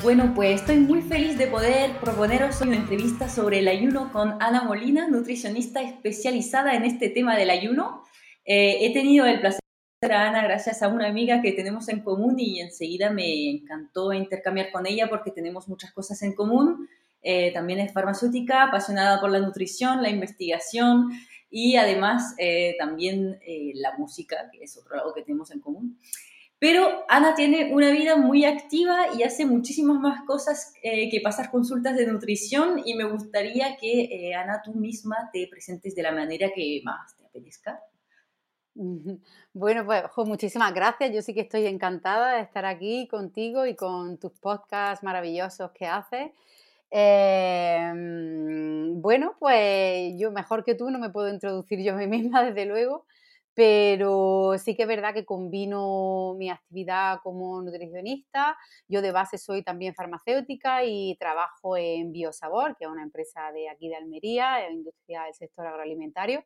Bueno, pues estoy muy feliz de poder proponeros una entrevista sobre el ayuno con Ana Molina, nutricionista especializada en este tema del ayuno. Eh, he tenido el placer de a Ana gracias a una amiga que tenemos en común y enseguida me encantó intercambiar con ella porque tenemos muchas cosas en común. Eh, también es farmacéutica, apasionada por la nutrición, la investigación y además eh, también la música, que es otro lado que tenemos en común. Pero Ana tiene una vida muy activa y hace muchísimas más cosas eh, que pasar consultas de nutrición y me gustaría que eh, Ana tú misma te presentes de la manera que más te apetezca. Bueno, pues muchísimas gracias. Yo sí que estoy encantada de estar aquí contigo y con tus podcasts maravillosos que haces. Em, bueno, pues yo mejor que tú no me puedo introducir yo a mí misma, desde luego pero sí que es verdad que combino mi actividad como nutricionista. Yo de base soy también farmacéutica y trabajo en Biosabor, que es una empresa de aquí de Almería, industria del sector agroalimentario.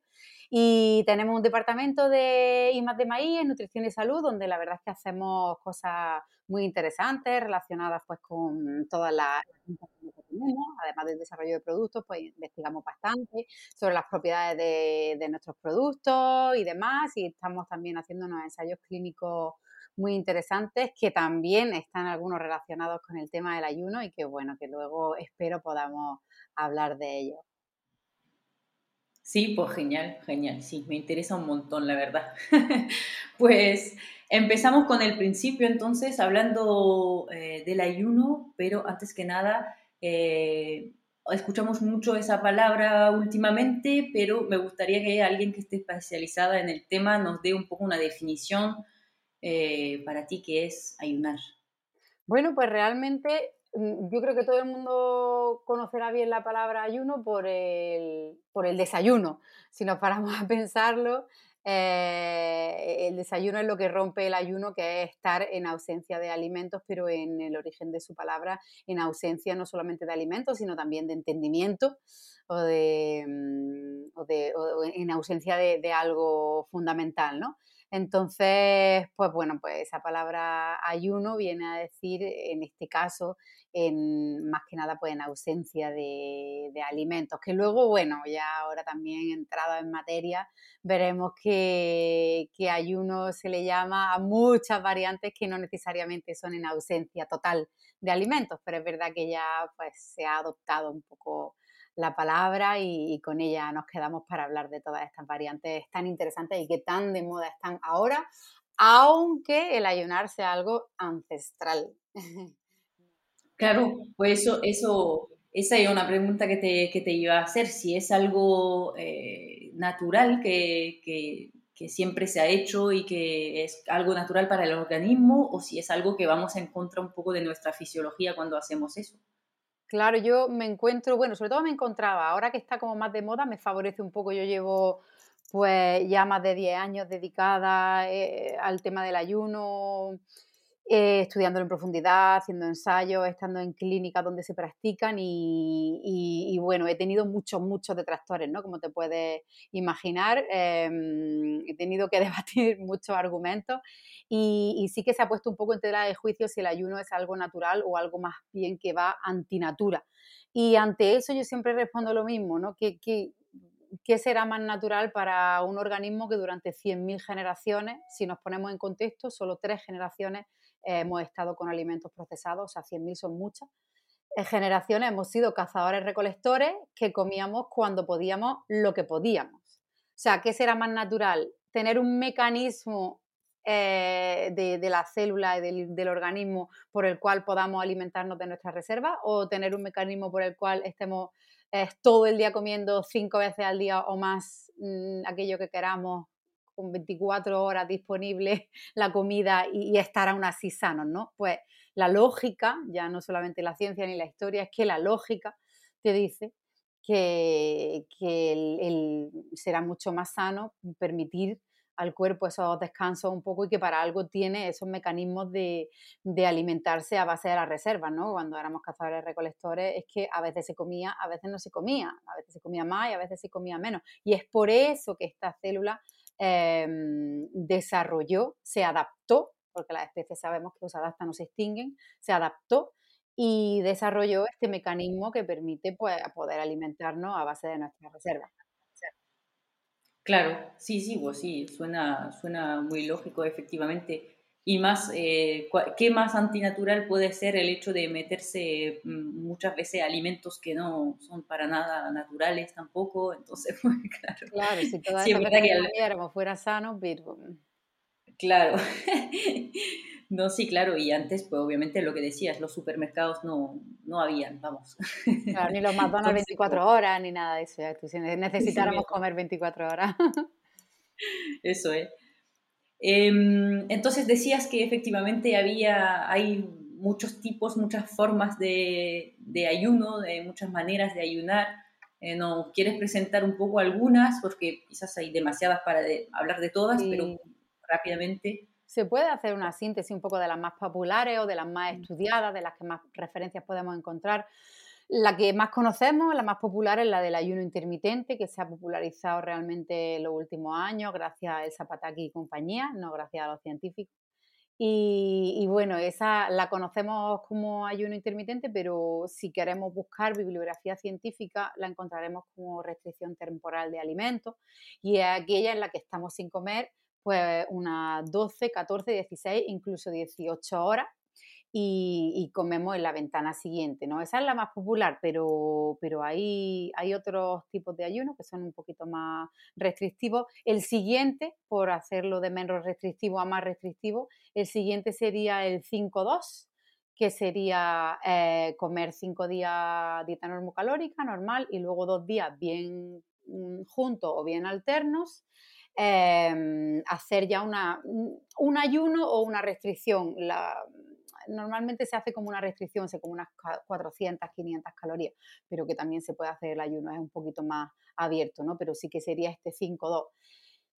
Y tenemos un departamento de IMAX de Maíz en nutrición y salud, donde la verdad es que hacemos cosas muy interesantes relacionadas pues con todas las además del desarrollo de productos, pues investigamos bastante sobre las propiedades de, nuestros productos y demás, y estamos también haciendo unos ensayos clínicos muy interesantes que también están algunos relacionados con el tema del ayuno y que bueno, que luego espero podamos hablar de ellos. Sí, pues genial, genial, sí, me interesa un montón, la verdad. pues empezamos con el principio entonces, hablando eh, del ayuno, pero antes que nada, eh, escuchamos mucho esa palabra últimamente, pero me gustaría que alguien que esté especializada en el tema nos dé un poco una definición eh, para ti que es ayunar. Bueno, pues realmente mm, yo creo que todo el mundo conocerá bien la palabra ayuno por el, por el desayuno. Si nos paramos a pensarlo, eh, el desayuno es lo que rompe el ayuno, que es estar en ausencia de alimentos, pero en el origen de su palabra, en ausencia no solamente de alimentos, sino también de entendimiento o, de, mm, en ausencia de, de, algo fundamental, ¿no? Entonces, pues bueno, pues esa palabra ayuno viene a decir, en este caso, en, más que nada pues en ausencia de, alimentos, que luego, bueno, ya ahora también entrado en materia, veremos que, que ayuno se le llama a muchas variantes que no necesariamente son en ausencia total de alimentos, pero es verdad que ya pues se ha adoptado un poco la palabra y, con ella nos quedamos para hablar de todas estas variantes tan interesantes y que tan de moda están ahora, aunque el ayunar sea algo ancestral. Claro, pues eso, eso, esa es una pregunta que te, que te iba a hacer, si es algo eh, natural que, que, que, siempre se ha hecho y que es algo natural para el organismo o si es algo que vamos en contra un poco de nuestra fisiología cuando hacemos eso. Claro, yo me encuentro, bueno, sobre todo me encontraba, ahora que está como más de moda, me favorece un poco, yo llevo pues ya más de 10 años dedicada eh, al tema del ayuno, eh, estudiándolo en profundidad, haciendo ensayos, estando en clínicas donde se practican y, bueno, he tenido muchos, muchos detractores, ¿no? Como te puedes imaginar, em, he tenido que debatir muchos argumentos y, sí que se ha puesto un poco en tela de juicio si el ayuno es algo natural o algo más bien que va antinatura. Y ante eso yo siempre respondo lo mismo, ¿no? ¿Qué, qué será más natural para un organismo que durante 100.000 generaciones, si nos ponemos en contexto, solo tres generaciones hemos estado con alimentos procesados, o sea, 100.000 son muchas. En generaciones hemos sido cazadores-recolectores que comíamos cuando podíamos lo que podíamos. O sea, ¿qué será más natural? Tener un mecanismo eh, de, la célula y del, organismo por el cual podamos alimentarnos de nuestras reservas o tener un mecanismo por el cual estemos eh, todo el día comiendo cinco veces al día o más mm, aquello que queramos con 24 horas disponible la comida y, y, estar aún así sanos, ¿no? Pues la lógica, ya no solamente la ciencia ni la historia, es que la lógica te dice que, será mucho más sano permitir al cuerpo esos descansos un poco y que para algo tiene esos mecanismos de, alimentarse a base de las reservas, ¿no? Cuando éramos cazadores recolectores es que a veces se comía, a veces no se comía, a veces se comía más y a veces se comía menos. Y es por eso que esta célula em, desarrolló, se adaptó, porque las especies sabemos que se adaptan o se extinguen, se adaptó y desarrolló este mecanismo que permite pues, poder alimentarnos a base de nuestras reservas. Claro, sí, sí, pues sí, suena, suena muy lógico, efectivamente. Y más, eh, ¿qué más antinatural puede ser el hecho de meterse mm, muchas veces alimentos que no son para nada naturales tampoco? Entonces, pues, claro. Claro, si todas sí, que fuera sano, pero... Claro. No, sí, claro, y antes, pues obviamente lo que decías, los supermercados no, no habían, vamos. Claro, ni los McDonald's 24 horas, ni nada de eso, si necesitáramos comer 24 horas. Eso es. Entonces decías que efectivamente había, hay muchos tipos, muchas formas de, de ayuno, de muchas maneras de ayunar. Eh, ¿Nos quieres presentar un poco algunas? Porque quizás hay demasiadas para hablar de todas, pero rápidamente se puede hacer una síntesis un poco de las más populares o de las más mm. estudiadas, de las que más referencias podemos encontrar. La que más conocemos, la más popular, es la del ayuno intermitente, que se ha popularizado realmente en los últimos años gracias a El Zapataki y compañía, no gracias a los científicos. Y, bueno, esa la conocemos como ayuno intermitente, pero si queremos buscar bibliografía científica, la encontraremos como restricción temporal de alimentos y es aquella en la que estamos sin comer pues unas 12, 14, 16, incluso 18 horas y, comemos en la ventana siguiente, ¿no? Esa es la más popular, pero, pero hay, hay otros tipos de ayuno que son un poquito más restrictivos. El siguiente, por hacerlo de menos restrictivo a más restrictivo, el siguiente sería el 5-2, que sería eh, comer cinco días dieta normocalórica, normal, y luego dos días bien mm, juntos o bien alternos. Em, hacer ya una, un ayuno o una restricción. Normalmente se hace como una restricción, se como unas 400, 500 calorías, pero que también se puede hacer el ayuno, es un poquito más abierto, ¿no? Pero sí que sería este 5-2.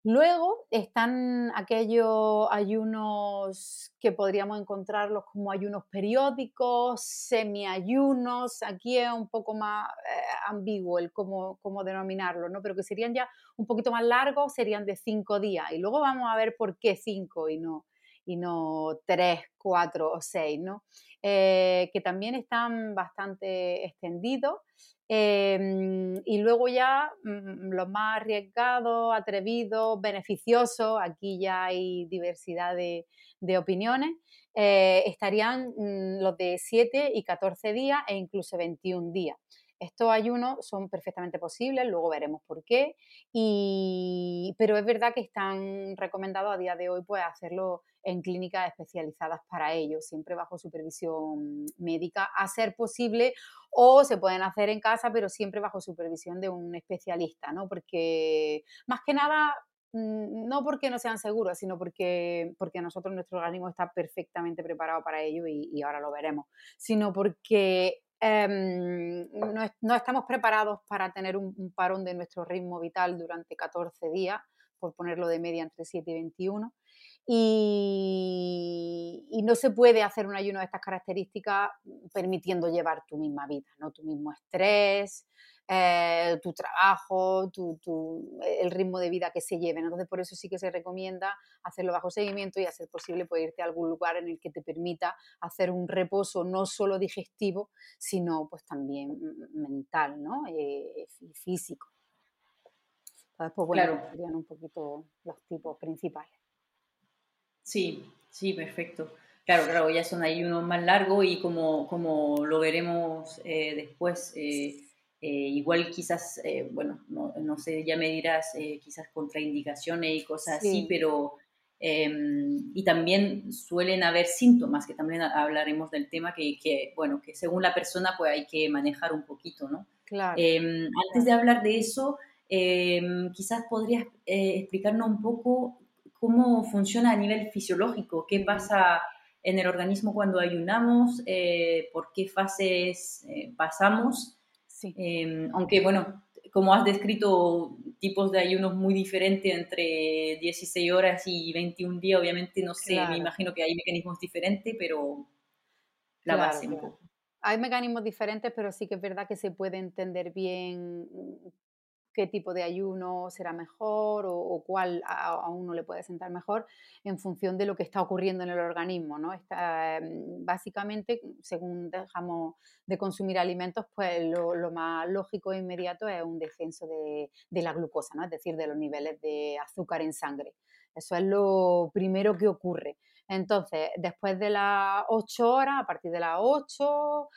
Luego están aquellos ayunos que podríamos encontrarlos como ayunos periódicos, semiayunos, aquí es un poco más eh, ambiguo el cómo, cómo denominarlo, ¿no? pero que serían ya un poquito más largos, serían de cinco días. Y luego vamos a ver por qué cinco y no, y no tres, cuatro o seis, ¿no? Eh, que también están bastante extendidos. Em, y luego ya mm, los más arriesgados, atrevidos, beneficiosos, aquí ya hay diversidad de, opiniones, eh, estarían mm, los de 7 y 14 días e incluso 21 días. Estos ayunos son perfectamente posibles, luego veremos por qué, y, pero es verdad que están recomendados a día de hoy pues, hacerlo en clínicas especializadas para ello, siempre bajo supervisión médica, a ser posible, o se pueden hacer en casa, pero siempre bajo supervisión de un especialista, ¿no? Porque más que nada mm, no porque no sean seguros, sino porque, porque nosotros, nuestro organismo está perfectamente preparado para ello y ahora lo veremos, sino porque Em, no, estamos preparados para tener un, parón de nuestro ritmo vital durante 14 días, por ponerlo de media entre 7 y 21. Y, y, no se puede hacer un ayuno de estas características permitiendo llevar tu misma vida, ¿no? tu mismo estrés, eh, tu trabajo, tu, el ritmo de vida que se lleven. Entonces, por eso sí que se recomienda hacerlo bajo seguimiento y hacer posible poder irte a algún lugar en el que te permita hacer un reposo no solo digestivo, sino pues también mental ¿no? Eh, y físico. Entonces, pues bueno, serían un poquito los tipos principales. Sí, sí, perfecto. Claro, claro, ya son ahí uno más largo y como, como lo veremos eh, después, eh, igual quizás, eh, bueno, no, no, sé, ya me dirás, eh, quizás contraindicaciones y cosas así, pero... Em, y también suelen haber síntomas, que también hablaremos del tema, que, que, bueno, que según la persona pues hay que manejar un poquito, ¿no? Claro. Em, antes de hablar de eso, em, quizás podrías explicarnos un poco cómo funciona a nivel fisiológico, qué pasa en el organismo cuando ayunamos, por qué fases pasamos Em, aunque, bueno, como has descrito tipos de ayunos muy diferentes entre 16 horas y 21 días, obviamente, no sé, me imagino que hay mecanismos diferentes, pero la base Hay mecanismos diferentes, pero sí que es verdad que se puede entender bien qué tipo de ayuno será mejor o, cuál a, uno le puede sentar mejor en función de lo que está ocurriendo en el organismo. ¿no? Está, mm, básicamente, según dejamos de consumir alimentos, pues lo, más lógico e inmediato es un descenso de, de, la glucosa, ¿no? es decir, de los niveles de azúcar en sangre. Eso es lo primero que ocurre. Entonces, después de las 8 horas, a partir de las 8,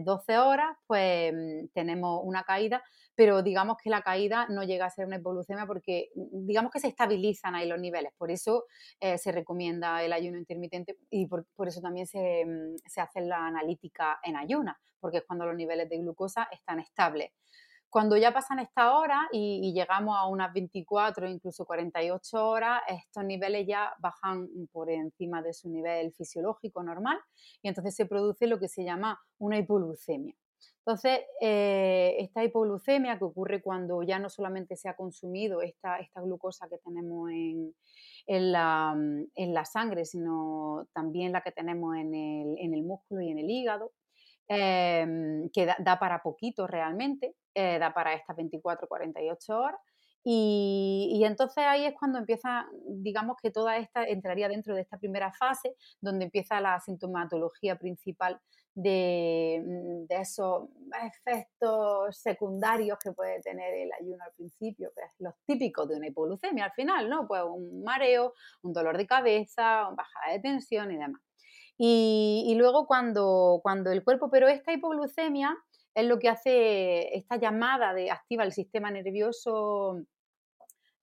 12 eh, horas, pues mm, tenemos una caída, pero digamos que la caída no llega a ser una hipoglucemia porque mm, digamos que se estabilizan ahí los niveles. Por eso eh, se recomienda el ayuno intermitente y por, eso también se, mm, se hace la analítica en ayuna, porque es cuando los niveles de glucosa están estables. Cuando ya pasan esta hora y, llegamos a unas 24, incluso 48 horas, estos niveles ya bajan por encima de su nivel fisiológico normal y entonces se produce lo que se llama una hipoglucemia. Entonces, eh, esta hipoglucemia que ocurre cuando ya no solamente se ha consumido esta, esta glucosa que tenemos en, en, la, en, la, sangre, sino también la que tenemos en el, en el músculo y en el hígado, Em, que da, para poquito realmente, eh, da para estas 24, 48 horas. Y, entonces ahí es cuando empieza, digamos que toda esta entraría dentro de esta primera fase, donde empieza la sintomatología principal de, mm, de, esos efectos secundarios que puede tener el ayuno al principio, que es los típicos de una hipoglucemia al final, ¿no? Pues un mareo, un dolor de cabeza, bajada de tensión y demás. Y, luego cuando, cuando el cuerpo, pero esta hipoglucemia es lo que hace esta llamada de activa el sistema nervioso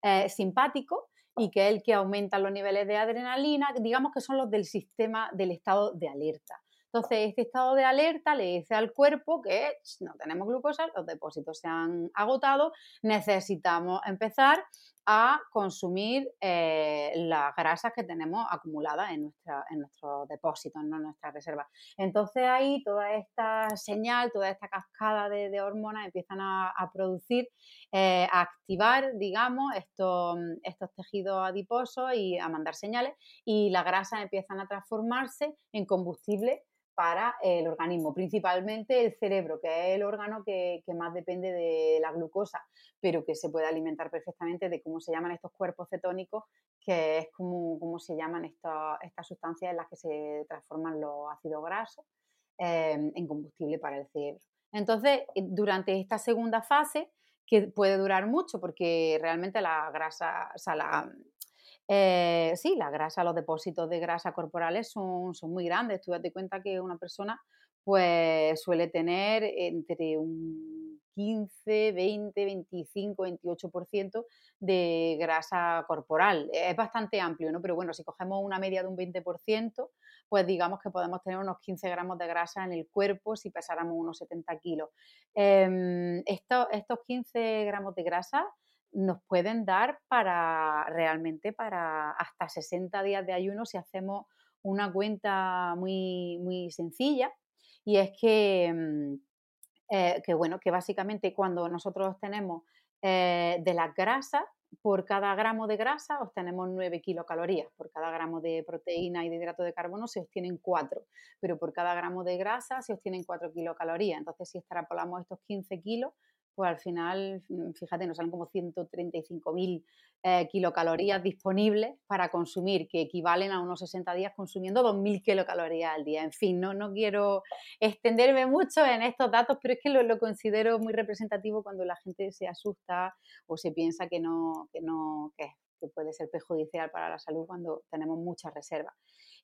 eh, simpático y que es el que aumenta los niveles de adrenalina, digamos que son los del sistema del estado de alerta. Entonces, este estado de alerta le dice al cuerpo que no tenemos glucosa, los depósitos se han agotado, necesitamos empezar a consumir eh, las grasas que tenemos acumuladas en, nuestra, en nuestros depósitos, en nuestras reservas. Entonces ahí toda esta señal, toda esta cascada de, hormonas empiezan a, producir, eh, a activar, digamos, estos, estos tejidos adiposos y a mandar señales y las grasas empiezan a transformarse en combustible para el organismo, principalmente el cerebro, que es el órgano que, más depende de la glucosa, pero que se puede alimentar perfectamente de cómo se llaman estos cuerpos cetónicos, que es como, se llaman estas sustancias en las que se transforman los ácidos grasos em, en combustible para el cerebro. Entonces, eh, durante esta segunda fase, que puede durar mucho porque realmente la grasa, o sea, la, eh, sí, la grasa, los depósitos de grasa corporales son, son muy grandes. Tú date cuenta que una persona pues suele tener entre un 15, 20, 25, 28% de grasa corporal. Es bastante amplio, ¿no? Pero bueno, si cogemos una media de un 20%, pues digamos que podemos tener unos 15 gramos de grasa en el cuerpo si pesáramos unos 70 kilos. Estos, estos 15 gramos de grasa nos pueden dar para realmente para hasta 60 días de ayuno si hacemos una cuenta muy, muy sencilla. Y es que, mm, eh, que, bueno, que básicamente cuando nosotros tenemos eh, de las grasas, por cada gramo de grasa obtenemos 9 kilocalorías, por cada gramo de proteína y de hidrato de carbono se obtienen 4, pero por cada gramo de grasa se obtienen 4 kilocalorías. Entonces, si extrapolamos estos 15 kilos, pues al final, mm, fíjate, nos salen como 135.000 eh, kilocalorías disponibles para consumir, que equivalen a unos 60 días consumiendo 2.000 kilocalorías al día. En fin, no, no quiero extenderme mucho en estos datos, pero es que lo, considero muy representativo cuando la gente se asusta o se piensa que no, que no, que puede ser perjudicial para la salud cuando tenemos muchas reservas.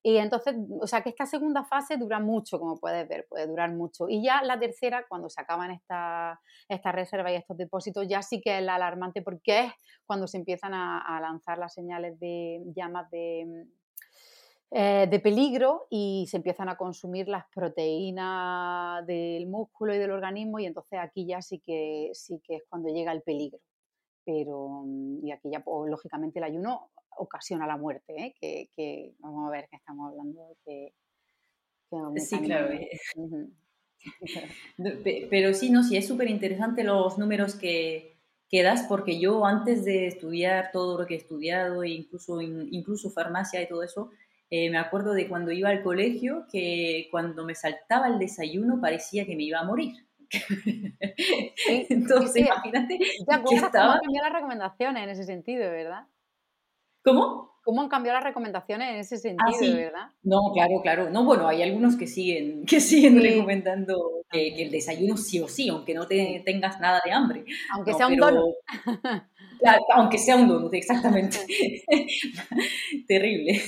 Y entonces, o sea que esta segunda fase dura mucho, como puedes ver, puede durar mucho. Y ya la tercera, cuando se acaban estas esta reservas y estos depósitos, ya sí que es la alarmante porque es cuando se empiezan a, lanzar las señales de llamas de, eh, de peligro y se empiezan a consumir las proteínas del músculo y del organismo y entonces aquí ya sí que, sí que es cuando llega el peligro. Pero, y aquí ya, pues, lógicamente, el ayuno ocasiona la muerte, ¿eh? que, vamos a ver que estamos hablando de sí, claro. Eh. Pero sí, no, sí, es súper interesante los números que, que, das, porque yo antes de estudiar todo lo que he estudiado, e incluso, incluso farmacia y todo eso, eh, me acuerdo de cuando iba al colegio, que cuando me saltaba el desayuno parecía que me iba a morir. Entonces, imagínate. que estaba... han las recomendaciones en ese sentido, ¿verdad? ¿Cómo? ¿Cómo han cambiado las recomendaciones en ese ah, sentido, verdad? No, claro, claro. No, bueno, hay algunos que siguen, que siguen recomendando que, el desayuno sí o sí, aunque no te, tengas nada de hambre. Aunque sea un donut. aunque sea un donut, exactamente. Terrible.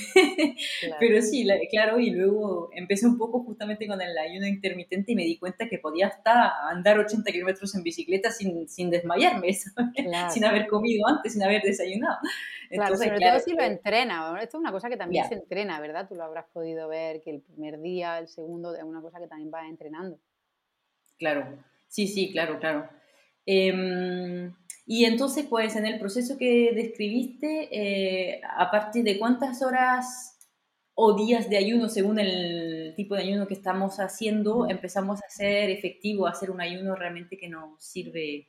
Pero sí, claro, y luego empecé un poco justamente con el ayuno intermitente y me di cuenta que podía hasta andar 80 kilómetros en bicicleta sin, sin desmayarme, sin haber comido antes, sin haber desayunado. Claro, sobre todo si lo entrena. Esto es una cosa que también se entrena, ¿verdad? Tú lo habrás podido ver que el primer día, el segundo, es una cosa que también vas entrenando. Claro, sí, sí, claro, claro. Em, y entonces, pues en el proceso que describiste, eh, a partir de cuántas horas o días de ayuno, según el tipo de ayuno que estamos haciendo, empezamos a hacer efectivo, a hacer un ayuno realmente que nos sirve,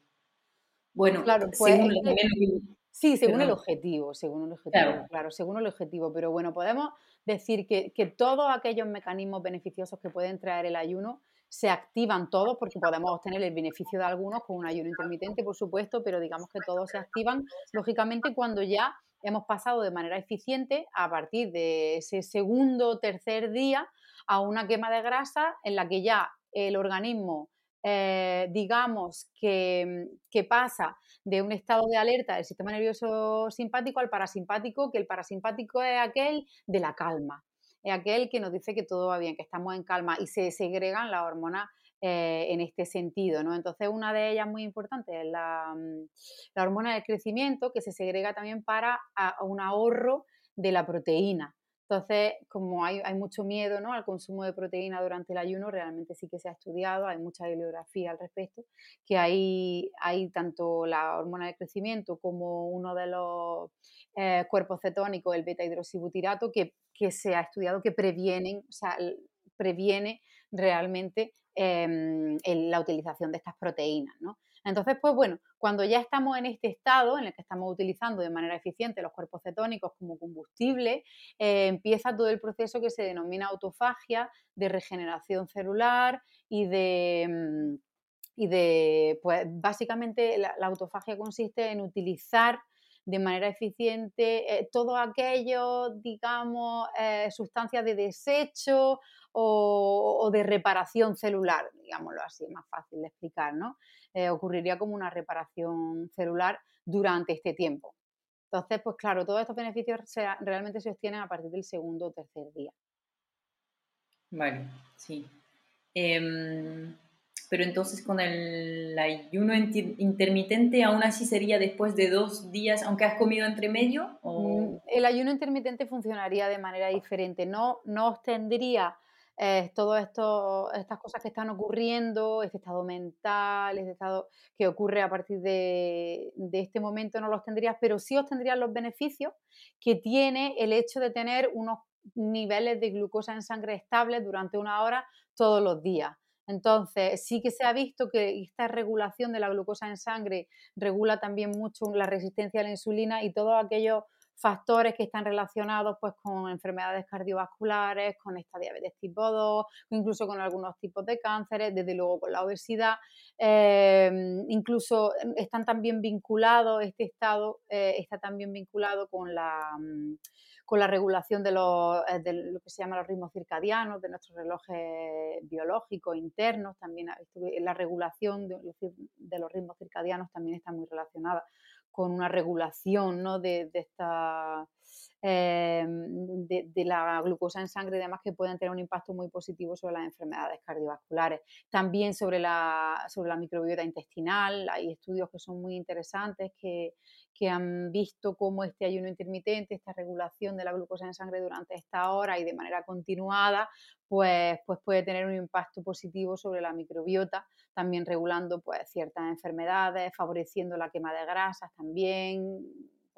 bueno, claro, pues, según Sí, según el objetivo, según el objetivo, claro. según el objetivo. Pero bueno, podemos decir que, que, todos aquellos mecanismos beneficiosos que pueden traer el ayuno se activan todos porque podemos obtener el beneficio de algunos con un ayuno intermitente, por supuesto, pero digamos que todos se activan, lógicamente, cuando ya hemos pasado de manera eficiente a partir de ese segundo o tercer día a una quema de grasa en la que ya el organismo, eh, digamos, que, que pasa de un estado de alerta del sistema nervioso simpático al parasimpático, que el parasimpático es aquel de la calma aquel que nos dice que todo va bien, que estamos en calma y se segregan las hormonas eh, en este sentido. ¿no? Entonces, una de ellas muy importante es la, mm, la hormona del crecimiento, que se segrega también para un ahorro de la proteína. Entonces, como hay, hay, mucho miedo ¿no? al consumo de proteína durante el ayuno, realmente sí que se ha estudiado, hay mucha bibliografía al respecto, que hay, hay tanto la hormona de crecimiento como uno de los eh, cuerpos cetónicos, el beta hidroxibutirato, que, que, se ha estudiado que previenen, o sea, previene realmente em, la utilización de estas proteínas. ¿no? Entonces, pues bueno, cuando ya estamos en este estado en el que estamos utilizando de manera eficiente los cuerpos cetónicos como combustible, eh, empieza todo el proceso que se denomina autofagia, de regeneración celular y de... Mm, y de, pues básicamente la, autofagia consiste en utilizar de manera eficiente eh, todo aquello, digamos, eh, sustancias de desecho o, de reparación celular, digámoslo así, más fácil de explicar, ¿no? Eh, ocurriría como una reparación celular durante este tiempo. Entonces, pues claro, todos estos beneficios realmente se obtienen a partir del segundo o tercer día. Vale, sí. Em, pero entonces con el ayuno intermitente aún así sería después de dos días, aunque has comido entre medio. Mm, el ayuno intermitente funcionaría de manera diferente, no, no obtendría eh, todas estas cosas que están ocurriendo, este estado mental, este estado que ocurre a partir de, de este momento no los tendrías, pero sí obtendrías los beneficios que tiene el hecho de tener unos niveles de glucosa en sangre estables durante una hora todos los días. Entonces, sí que se ha visto que esta regulación de la glucosa en sangre regula también mucho la resistencia a la insulina y todos aquellos factores que están relacionados pues, con enfermedades cardiovasculares, con esta diabetes tipo 2, incluso con algunos tipos de cánceres, desde luego con la obesidad. Em, incluso están también vinculados, este estado eh, está también vinculado con la, mm, con la regulación de, los, eh, de lo que se llama los ritmos circadianos, de nuestros relojes biológicos internos, también la regulación de los ritmos circadianos también está muy relacionada con una regulación ¿no? de, esta, em, de, la glucosa en sangre y demás que pueden tener un impacto muy positivo sobre las enfermedades cardiovasculares. También sobre la, sobre la microbiota intestinal, hay estudios que son muy interesantes que, que han visto cómo este ayuno intermitente, esta regulación de la glucosa en sangre durante esta hora y de manera continuada, pues, pues puede tener un impacto positivo sobre la microbiota, también regulando pues, ciertas enfermedades, favoreciendo la quema de grasas también,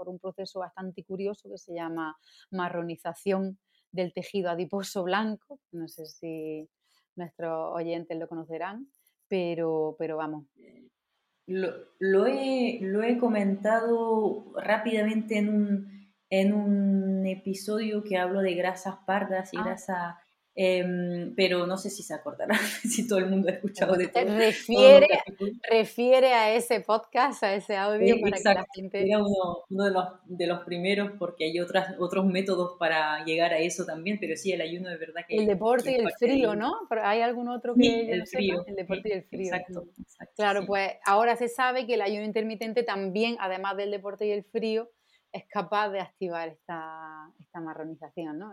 por un proceso bastante curioso que se llama marronización del tejido adiposo blanco. No sé si nuestros oyentes lo conocerán, pero, pero vamos. Lo, he, lo he comentado rápidamente en un, en un episodio que hablo de grasas pardas y ah. grasa Em, pero no sé si se acordará, si todo el mundo ha escuchado de todo. Refiere, refiere a ese podcast, a ese audio para que la gente... Era uno, uno, de, los, de los primeros porque hay otras, otros métodos para llegar a eso también, pero sí, el ayuno de verdad que... El deporte y el frío, ¿no? ¿Pero ¿Hay algún otro que el frío. El deporte y el frío. Exacto. claro, pues ahora se sabe que el ayuno intermitente también, además del deporte y el frío, es capaz de activar esta, esta marronización, ¿no?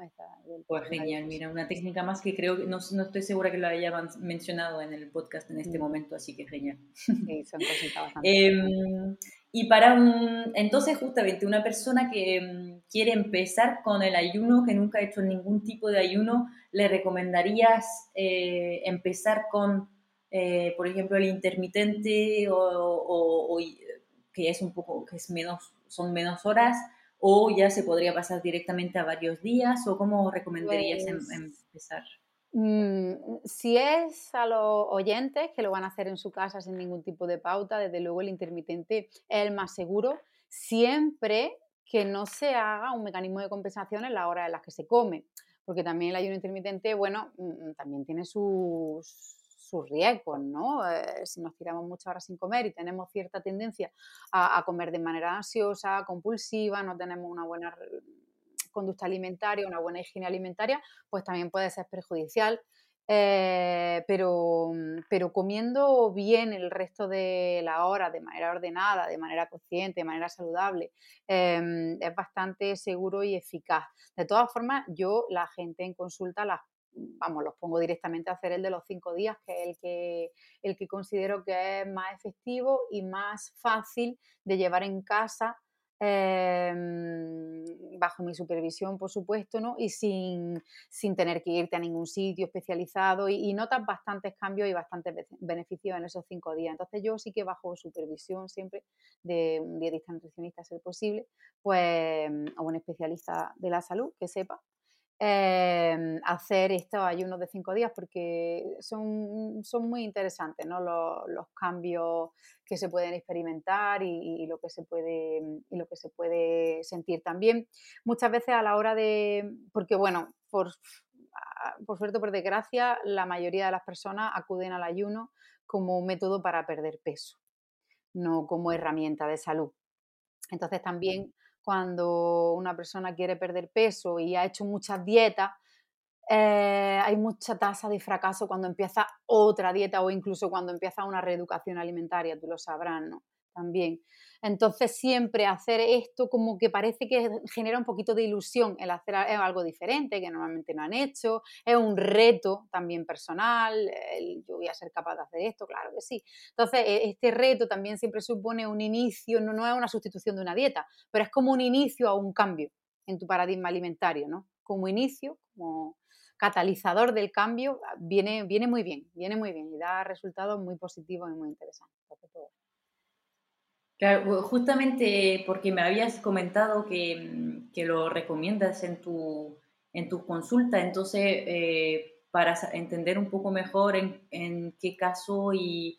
pues genial, mira, una técnica más que creo que no, no, estoy segura que lo hayan mencionado en el podcast en este mm. momento, así que genial. Sí, son cositas bastante. Em, y para un, entonces justamente una persona que em, quiere empezar con el ayuno, que nunca ha hecho ningún tipo de ayuno, ¿le recomendarías eh, empezar con, eh, por ejemplo, el intermitente o, o, que es un poco, que es menos son menos horas o ya se podría pasar directamente a varios días o cómo recomendarías em, pues, empezar? Mm, si es a los oyentes que lo van a hacer en su casa sin ningún tipo de pauta, desde luego el intermitente es el más seguro, siempre que no se haga un mecanismo de compensación en la hora en las que se come, porque también el ayuno intermitente, bueno, mm, también tiene sus, sus riesgos, ¿no? Eh, si nos tiramos muchas horas sin comer y tenemos cierta tendencia a, comer de manera ansiosa, compulsiva, no tenemos una buena conducta alimentaria, una buena higiene alimentaria, pues también puede ser perjudicial. Eh, pero, pero comiendo bien el resto de la hora, de manera ordenada, de manera consciente, de manera saludable, em, es bastante seguro y eficaz. De todas formas, yo la gente en consulta las vamos, los pongo directamente a hacer el de los cinco días, que es el que, el que considero que es más efectivo y más fácil de llevar en casa. Em, bajo mi supervisión, por supuesto, ¿no? y sin, tener que irte a ningún sitio especializado y, notas bastantes cambios y bastantes beneficios en esos cinco días. Entonces yo sí que bajo supervisión siempre de un dietista nutricionista, ser posible, pues, o un especialista de la salud que sepa, Em, hacer estos ayunos de cinco días porque son, son muy interesantes ¿no? los, cambios que se pueden experimentar y, lo que se puede, y lo que se puede sentir también. Muchas veces a la hora de, porque bueno, por, ah, por suerte o por desgracia, la mayoría de las personas acuden al ayuno como método para perder peso, no como herramienta de salud. Entonces también cuando una persona quiere perder peso y ha hecho muchas dietas, eh, hay mucha tasa de fracaso cuando empieza otra dieta o incluso cuando empieza una reeducación alimentaria, tú lo sabrás, ¿no? También. Entonces siempre hacer esto como que parece que genera un poquito de ilusión el hacer algo diferente que normalmente no han hecho, es un reto también personal, yo voy a ser capaz de hacer esto, claro que sí. Entonces e, este reto también siempre supone un inicio, no, no es una sustitución de una dieta, pero es como un inicio a un cambio en tu paradigma alimentario, ¿no? Como inicio, como catalizador del cambio, viene, viene muy bien, viene muy bien y da resultados muy positivos y muy interesantes. Claro, justamente porque me habías comentado que, mm, que lo recomiendas en tu, en tu consulta, entonces eh, para entender un poco mejor en, en qué caso y,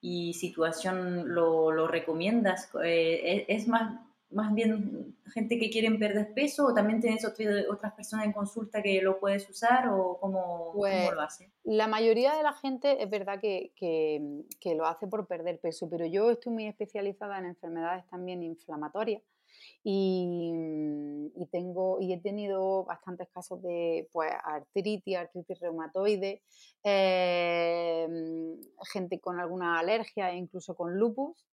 y situación lo, lo recomiendas, eh, ¿es más más bien gente que quieren perder peso o también tienes otras personas en consulta que lo puedes usar o cómo, pues, lo hace? La mayoría de la gente es verdad que, que, lo hace por perder peso, pero yo estoy muy especializada en enfermedades también inflamatorias y, y, tengo y he tenido bastantes casos de pues, artritis, artritis reumatoide, eh, gente con alguna alergia e incluso con lupus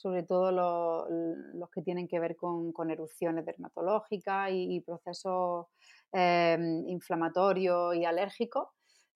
sobre todo los, que tienen que ver con, erupciones dermatológicas y, procesos em, inflamatorios y alérgicos,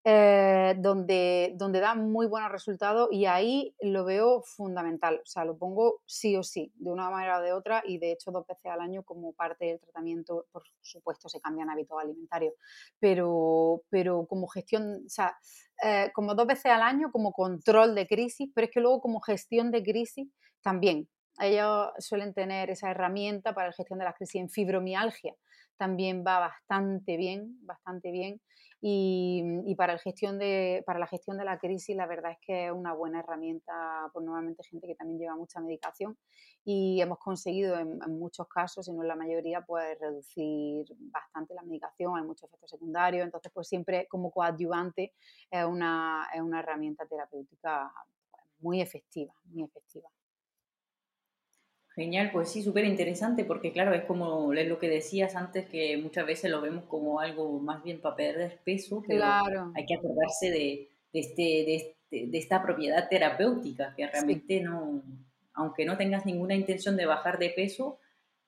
eh, donde, donde da muy buenos resultados y ahí lo veo fundamental, o sea, lo pongo sí o sí, de una manera o de otra y de hecho dos veces al año como parte del tratamiento, por supuesto se cambian hábitos alimentarios, pero, pero como gestión, o sea, eh, como dos veces al año como control de crisis, pero es que luego como gestión de crisis también. Ellos suelen tener esa herramienta para la gestión de las crisis en fibromialgia. también va bastante bien, bastante bien. Y, para, el gestión de, para la gestión de la crisis, la verdad es que es una buena herramienta, por pues, normalmente gente que también lleva mucha medicación y hemos conseguido en, muchos casos, y no en la mayoría, pues reducir bastante la medicación, hay muchos efectos secundarios, entonces pues siempre como coadyuvante es una, es una herramienta terapéutica pues, muy efectiva, muy efectiva. Genial, pues sí, súper interesante porque claro, es como lo que decías antes, que muchas veces lo vemos como algo más bien para perder peso, pero claro. hay que acordarse de, este, este, de, esta propiedad terapéutica, que realmente no, aunque no tengas ninguna intención de bajar de peso,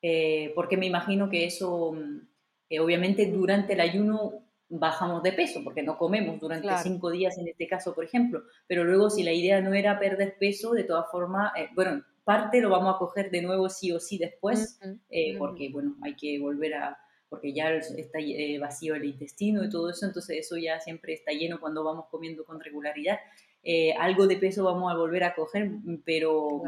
eh, porque me imagino que eso, mm, obviamente durante el ayuno bajamos de peso, porque no comemos durante cinco días en este caso, por ejemplo, pero luego si la idea no era perder peso, de todas formas, eh, bueno, parte lo vamos a coger de nuevo sí o sí después, eh, porque bueno, hay que volver a, porque ya está eh, vacío el intestino y todo eso, entonces eso ya siempre está lleno cuando vamos comiendo con regularidad. Eh, algo de peso vamos a volver a coger, pero,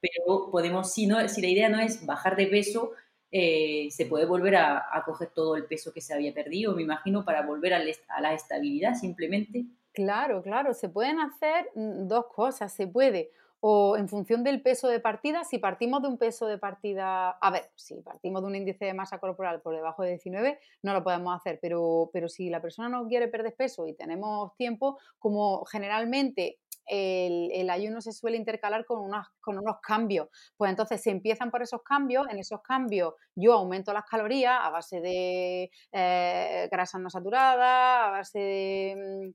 pero podemos, si, no, si la idea no es bajar de peso, se puede volver a, coger todo el peso que se había perdido, me imagino, para volver a, a la estabilidad simplemente. Claro, claro, se pueden hacer mm, dos cosas, se puede o en función del peso de partida, si partimos de un peso de partida, a ver, si partimos de un índice de masa corporal por debajo de 19, no lo podemos hacer, pero, pero si la persona no quiere perder peso y tenemos tiempo, como generalmente el, ayuno se suele intercalar con, unos, con unos cambios. Pues entonces se empiezan por esos cambios, en esos cambios yo aumento las calorías a base de eh, grasas no saturadas, a base de Mm,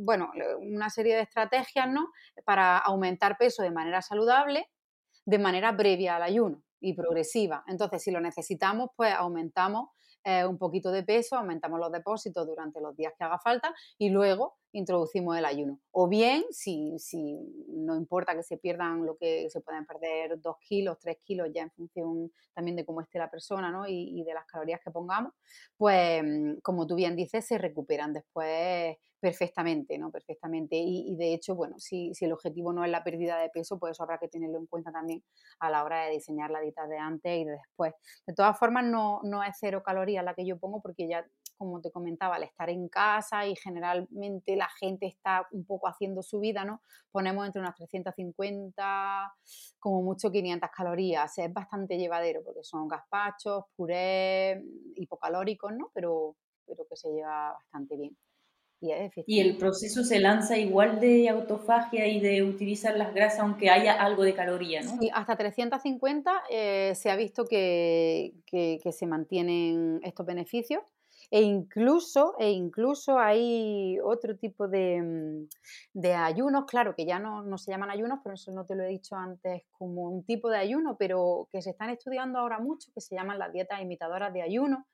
bueno, una serie de estrategias, ¿no? Para aumentar peso de manera saludable, de manera previa al ayuno y progresiva. Entonces, si lo necesitamos, pues aumentamos eh, un poquito de peso, aumentamos los depósitos durante los días que haga falta y luego introducimos el ayuno. O bien, si, si no importa que se pierdan lo que se pueden perder dos kilos, tres kilos, ya en función también de cómo esté la persona ¿no? y, de las calorías que pongamos, pues mm, como tú bien dices, se recuperan después perfectamente, ¿no? Perfectamente. Y, de hecho, bueno, si, si, el objetivo no es la pérdida de peso, pues eso habrá que tenerlo en cuenta también a la hora de diseñar la dieta de antes y de después. De todas formas, no, no es cero calorías la que yo pongo porque ya como te comentaba, al estar en casa y generalmente la gente está un poco haciendo su vida, ¿no? Ponemos entre unas 350, como mucho 500 calorías. Es bastante llevadero porque son gazpachos, puré, hipocalóricos, ¿no? Pero, pero que se lleva bastante bien. Y, y, el proceso se lanza igual de autofagia y de utilizar las grasas aunque haya algo de caloría, ¿no? Sí, hasta 350 eh, se ha visto que, que, que, se mantienen estos beneficios. E incluso, e incluso hay otro tipo de, mm, de ayunos, claro, que ya no, no, se llaman ayunos, por eso no te lo he dicho antes como un tipo de ayuno, pero que se están estudiando ahora mucho, que se llaman las dietas imitadoras de ayuno,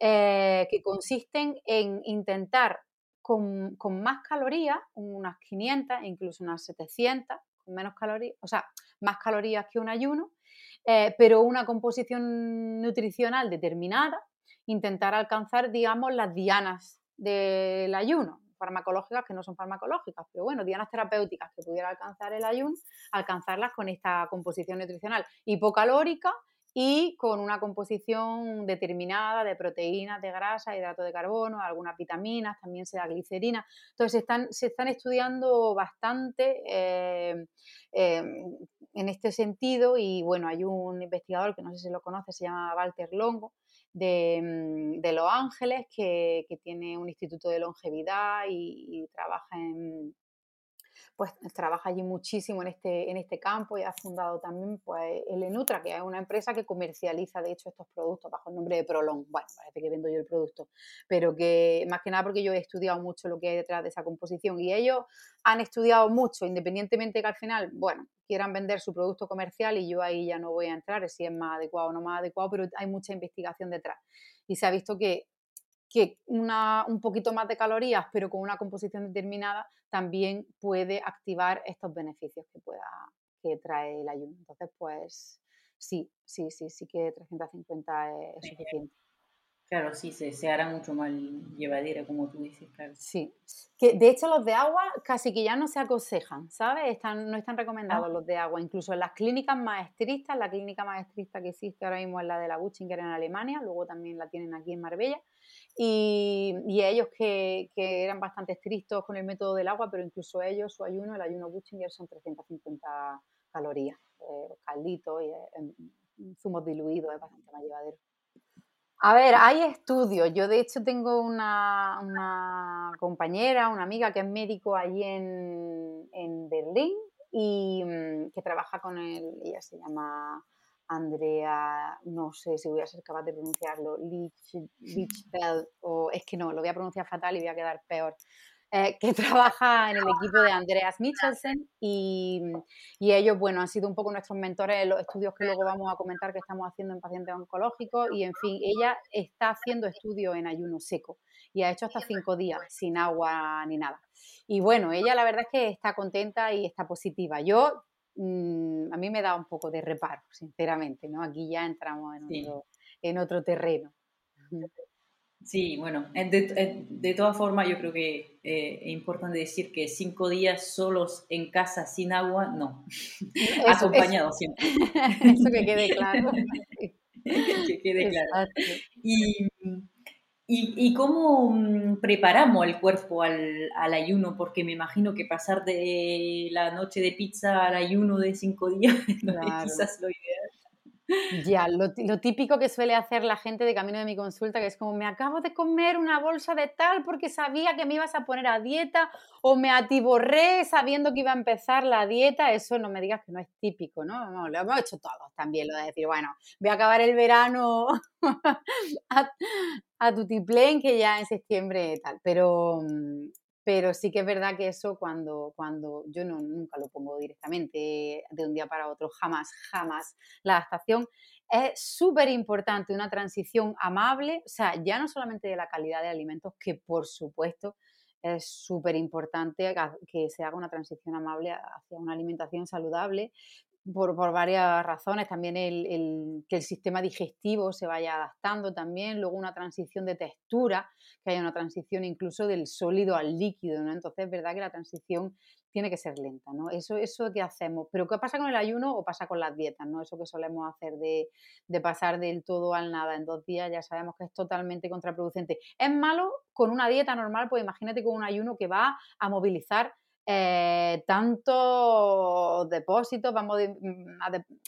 eh, que consisten en intentar con, con, más calorías, unas 500, incluso unas 700, con menos calorías, o sea, más calorías que un ayuno, eh, pero una composición nutricional determinada intentar alcanzar, digamos, las dianas del ayuno, farmacológicas que no son farmacológicas, pero bueno, dianas terapéuticas que pudiera alcanzar el ayuno, alcanzarlas con esta composición nutricional hipocalórica y con una composición determinada de proteínas, de grasa, hidrato de carbono, algunas vitaminas, también se da glicerina. Entonces se están, se están estudiando bastante eh, eh, en este sentido y bueno, hay un investigador que no sé si lo conoce, se llama Walter Longo, Mm, de, Los Ángeles, que, tiene un instituto de longevidad y, trabaja en, pues trabaja allí muchísimo en este, en este campo y ha fundado también pues, el Enutra, que es una empresa que comercializa de hecho estos productos bajo el nombre de Prolong. Bueno, parece que vendo yo el producto, pero que más que nada porque yo he estudiado mucho lo que hay detrás de esa composición y ellos han estudiado mucho, independientemente que al final, bueno, quieran vender su producto comercial y yo ahí ya no voy a entrar si es más adecuado o no más adecuado, pero hay mucha investigación detrás. Y se ha visto que que una, un poquito más de calorías, pero con una composición determinada, también puede activar estos beneficios que pueda que trae el ayuno. Entonces, pues sí, sí, sí, sí que 350 es, suficiente. Claro, sí, se, se hará mucho más llevadera, como tú dices, claro. Sí. Que de hecho los de agua casi que ya no se aconsejan, ¿sabes? Están, no están recomendados Ah, los de agua. Incluso en las clínicas más estrictas, la clínica más estricta que existe ahora mismo es la de la Buchinger en Alemania, luego también la tienen aquí en Marbella. Y, y ellos que, que eran bastante estrictos con el método del agua, pero incluso ellos, su ayuno, el ayuno Buchinger son 350 calorías, eh, caldito y eh, zumos diluidos, es bastante más llevadero. A ver, hay estudios. Yo de hecho tengo una, una compañera, una amiga que es médico allí en, en Berlín y mm, que trabaja con él, ella se llama Andrea, no sé si voy a ser capaz de pronunciarlo, Lich, Lichfeld, o es que no, lo voy a pronunciar fatal y voy a quedar peor. Eh, que trabaja en el equipo de Andreas Michelsen y, y ellos, bueno, han sido un poco nuestros mentores en los estudios que luego vamos a comentar que estamos haciendo en pacientes oncológicos y, en fin, ella está haciendo estudios en ayuno seco y ha hecho hasta cinco días sin agua ni nada. Y bueno, ella la verdad es que está contenta y está positiva. Yo, mm, a mí me da un poco de reparo, sinceramente, ¿no? Aquí ya entramos en sí. otro, en otro terreno. Sí, bueno, eh, de, eh, de todas formas yo creo que eh, es importante decir que cinco días solos en casa sin agua, no, Eso, eso, acompañado siempre, eso que quede claro. que quede claro. Y, y, y cómo mm, preparamos el cuerpo al, al ayuno? Porque me imagino que pasar de la noche de pizza al ayuno de cinco días no es quizás lo ideal. Ya, lo, lo típico que suele hacer la gente de camino de mi consulta, que es como, me acabo de comer una bolsa de tal porque sabía que me ibas a poner a dieta o me atiborré sabiendo que iba a empezar la dieta, eso no me digas que no es típico, ¿no? No, lo hemos hecho todos también, lo de decir, bueno, voy a acabar el verano a, a tutiplén que ya en septiembre tal, pero, mm, pero sí que es verdad que eso cuando, cuando yo nunca lo pongo directamente de un día para otro, jamás, jamás. La adaptación es súper importante, una transición amable, o sea, ya no solamente de la calidad de alimentos, que por supuesto es súper importante que se haga una transición amable hacia una alimentación saludable, por, varias razones, también el, el, que el sistema digestivo se vaya adaptando también, luego una transición de textura, que haya una transición incluso del sólido al líquido, ¿no? Entonces es verdad que la transición tiene que ser lenta, ¿no? Eso, eso que hacemos. Pero ¿qué pasa con el ayuno o pasa con las dietas, ¿no? Eso que solemos hacer de, de pasar del todo al nada en dos días, ya sabemos que es totalmente contraproducente. Es malo con una dieta normal, pues imagínate con un ayuno que va a movilizar eh, tantos depósitos, vamos mm,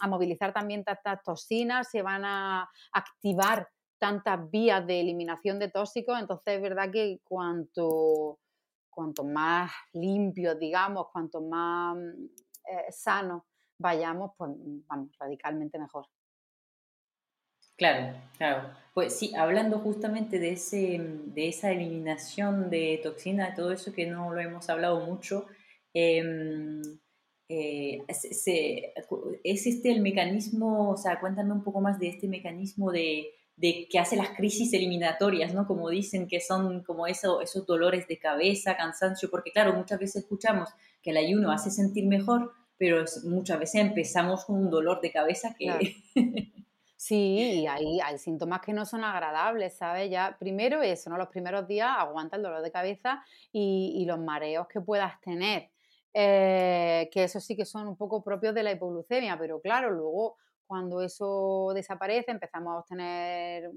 a, movilizar también tantas toxinas, se van a activar tantas vías de eliminación de tóxicos, entonces es verdad que cuanto, cuanto más limpios, digamos, cuanto más eh, sanos vayamos, pues vamos, radicalmente mejor. Claro, claro. Pues sí, hablando justamente de, ese, de esa eliminación de toxinas, todo eso que no lo hemos hablado mucho, eh, eh, se, ¿es este el mecanismo, o sea, cuéntame un poco más de este mecanismo de, de que hace las crisis eliminatorias, ¿no? Como dicen que son como eso, esos dolores de cabeza, cansancio, porque claro, muchas veces escuchamos que el ayuno hace sentir mejor, pero muchas veces empezamos con un dolor de cabeza que... Claro. Sí, y hay, hay, síntomas que no son agradables, ¿sabes? Ya, primero eso, ¿no? Los primeros días aguanta el dolor de cabeza y, y los mareos que puedas tener. Eh, que eso sí que son un poco propios de la hipoglucemia, pero claro, luego cuando eso desaparece empezamos a obtener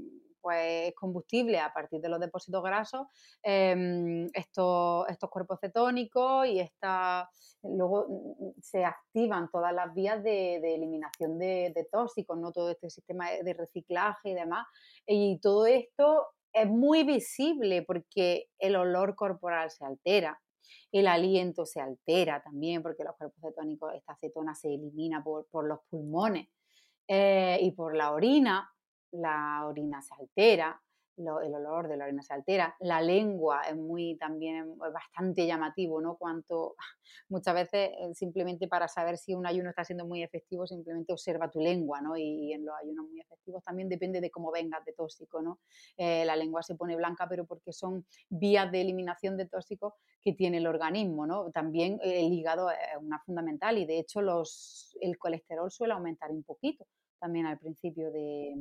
pues, combustible a partir de los depósitos grasos, eh, estos, estos, cuerpos cetónicos y esta, luego mm, se activan todas las vías de, eliminación de, de, tóxicos, ¿no? todo este sistema de reciclaje y demás. Y todo esto es muy visible porque el olor corporal se altera, el aliento se altera también porque los cuerpos cetónicos, esta acetona se elimina por, por los pulmones eh, y por la orina, la orina se altera, el olor de la orina se altera, la lengua es muy también bastante llamativo, ¿no? Cuanto muchas veces eh, simplemente para saber si un ayuno está siendo muy efectivo, simplemente observa tu lengua, ¿no? Y, y en los ayunos muy efectivos también depende de cómo vengas de tóxico, ¿no? Eh, la lengua se pone blanca, pero porque son vías de eliminación de tóxicos que tiene el organismo, ¿no? También el hígado es una fundamental y de hecho los, el colesterol suele aumentar un poquito también al principio de,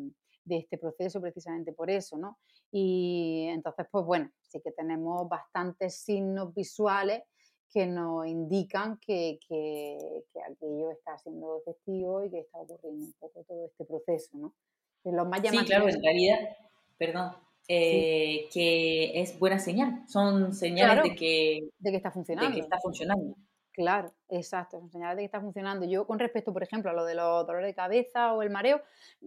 de este proceso precisamente por eso, ¿no? Y entonces, pues bueno, sí que tenemos bastantes signos visuales que nos indican que, que, aquello está siendo efectivo y que está ocurriendo un poco todo este proceso, ¿no? los más sí, claro, en realidad, perdón, eh, que es buena señal. Son señales de, que, de que está funcionando. De que está funcionando. Claro, exacto, son señales de que está funcionando. Yo con respecto, por ejemplo, a lo de los dolores de cabeza o el mareo,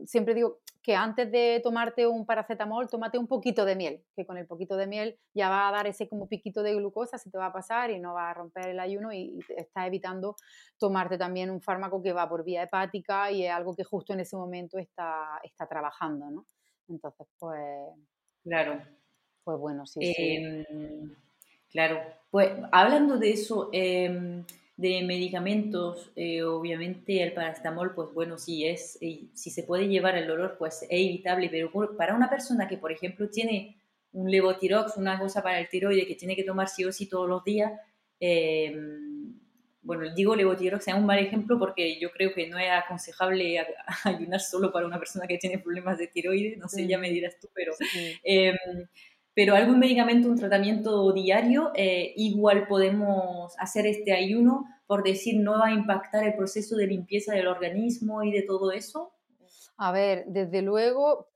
siempre digo que antes de tomarte un paracetamol, tómate un poquito de miel, que con el poquito de miel ya va a dar ese como piquito de glucosa, se te va a pasar y no va a romper el ayuno y, está estás evitando tomarte también un fármaco que va por vía hepática y es algo que justo en ese momento está, está trabajando, ¿no? Entonces, pues... Claro. Pues bueno, sí. sí. Claro, pues hablando de eso, em, de medicamentos, eh, obviamente el paracetamol, pues bueno, si es, eh, si se puede llevar el dolor, pues es evitable, pero para una persona que, por ejemplo, tiene un levotirox, una cosa para el tiroide que tiene que tomar sí o sí todos los días, em, bueno, digo levotirox es un mal ejemplo porque yo creo que no es aconsejable ayunar solo para una persona que tiene problemas de tiroides, no sé, ya me dirás tú, pero... Em, pero algún medicamento, un tratamiento diario, eh, igual podemos hacer este ayuno, por decir, no va a impactar el proceso de limpieza del organismo y de todo eso. A ver, desde luego,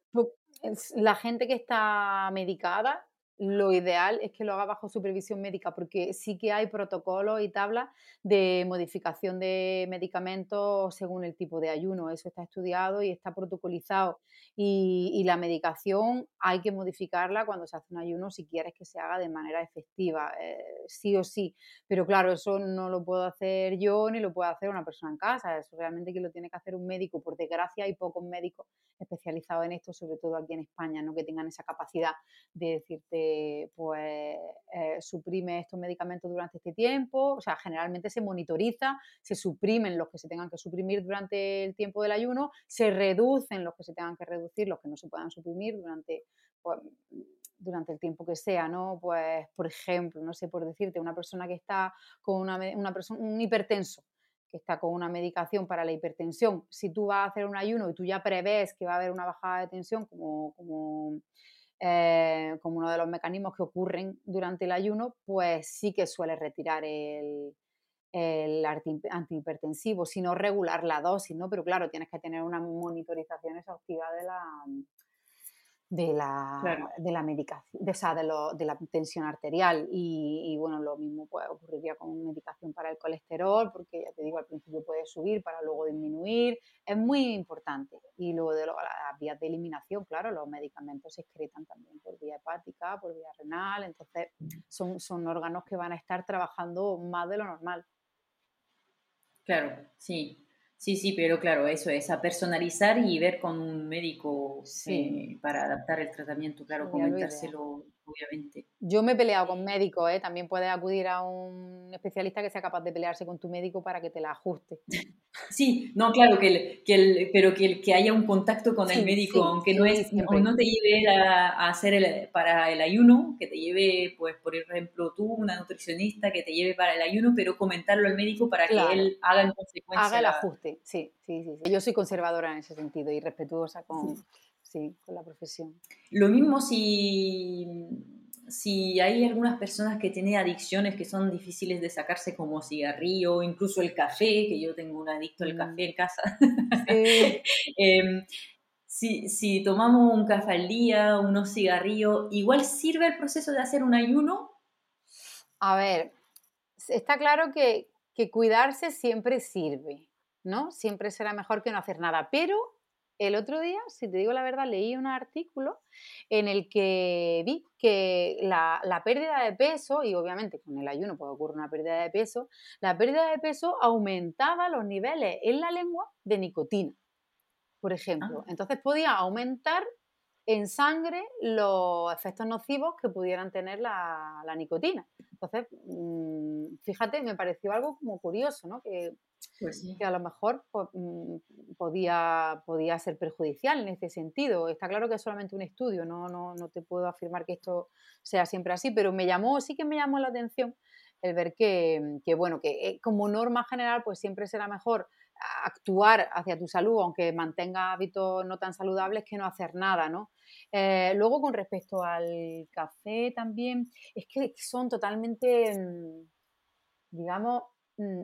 la gente que está medicada lo ideal es que lo haga bajo supervisión médica, porque sí que hay protocolos y tablas de modificación de medicamentos según el tipo de ayuno. Eso está estudiado y está protocolizado. Y, la medicación hay que modificarla cuando se hace un ayuno si quieres que se haga de manera efectiva, eh, sí o sí. Pero claro, eso no lo puedo hacer yo ni lo puede hacer una persona en casa. Eso realmente que lo tiene que hacer un médico. Por desgracia, hay pocos médicos especializados en esto, sobre todo aquí en España, ¿no? que tengan esa capacidad de decirte pues eh, suprime estos medicamentos durante este tiempo, o sea, generalmente se monitoriza, se suprimen los que se tengan que suprimir durante el tiempo del ayuno, se reducen los que se tengan que reducir, los que no se puedan suprimir durante, pues, durante el tiempo que sea, ¿no? Pues, por ejemplo, no sé, por decirte, una persona que está con una, una persona, un hipertenso, que está con una medicación para la hipertensión, si tú vas a hacer un ayuno y tú ya prevés que va a haber una bajada de tensión, como, como eh, como uno de los mecanismos que ocurren durante el ayuno, pues sí que suele retirar el, el antihipertensivo, sino regular la dosis, ¿no? Pero claro, tienes que tener una monitorización exhaustiva de la, de la, de la medicación, de, esa, de, lo, de, la tensión arterial. Y, bueno, lo mismo puede ocurriría con medicación para el colesterol, porque ya te digo, al principio puede subir para luego disminuir. Es muy importante. Y luego de las vías de eliminación, claro, los medicamentos se excretan también por vía hepática, por vía renal. Entonces, son, son órganos que van a estar trabajando más de lo normal. Claro, sí. Sí, sí, pero claro, eso es a personalizar y ver con un médico eh, para adaptar el tratamiento, claro, comentárselo obviamente. Yo me he peleado con médicos, ¿eh? también puedes acudir a un especialista que sea capaz de pelearse con tu médico para que te la ajuste. Sí, no, claro, que el, que el, pero que, que haya un contacto con el médico, aunque no, es, no te lleve a, hacer el, para el ayuno, que te lleve, pues, por ejemplo, tú, una nutricionista, que te lleve para el ayuno, pero comentarlo al médico para que él haga en consecuencia. Haga el ajuste, sí, sí, sí, Yo soy conservadora en ese sentido y respetuosa con sí, con la profesión. Lo mismo si, si hay algunas personas que tienen adicciones que son difíciles de sacarse como cigarrillo, incluso el café, que yo tengo un adicto al café en casa. Em, si, si, tomamos un café al día, unos cigarrillos, ¿igual sirve el proceso de hacer un ayuno? A ver, está claro que, que cuidarse siempre sirve, ¿no? Siempre será mejor que no hacer nada, pero el otro día, si te digo la verdad, leí un artículo en el que vi que la, pérdida de peso, y obviamente con el ayuno puede ocurrir una pérdida de peso, la pérdida de peso aumentaba los niveles en la lengua de nicotina, por ejemplo. Ah. Entonces podía aumentar en sangre los efectos nocivos que pudieran tener la, nicotina. Entonces, mm, fíjate, me pareció algo como curioso, ¿no? Que pues que a lo mejor mm, podía, podía ser perjudicial en este sentido. Está claro que es solamente un estudio, no, no, no te puedo afirmar que esto sea siempre así, pero me llamó, sí que me llamó la atención el ver que, que bueno, que eh, como norma general, pues siempre será mejor actuar hacia tu salud, aunque mantenga hábitos no tan saludables, que no hacer nada, ¿no? Eh, luego, con respecto al café también, es que son totalmente, mm, digamos,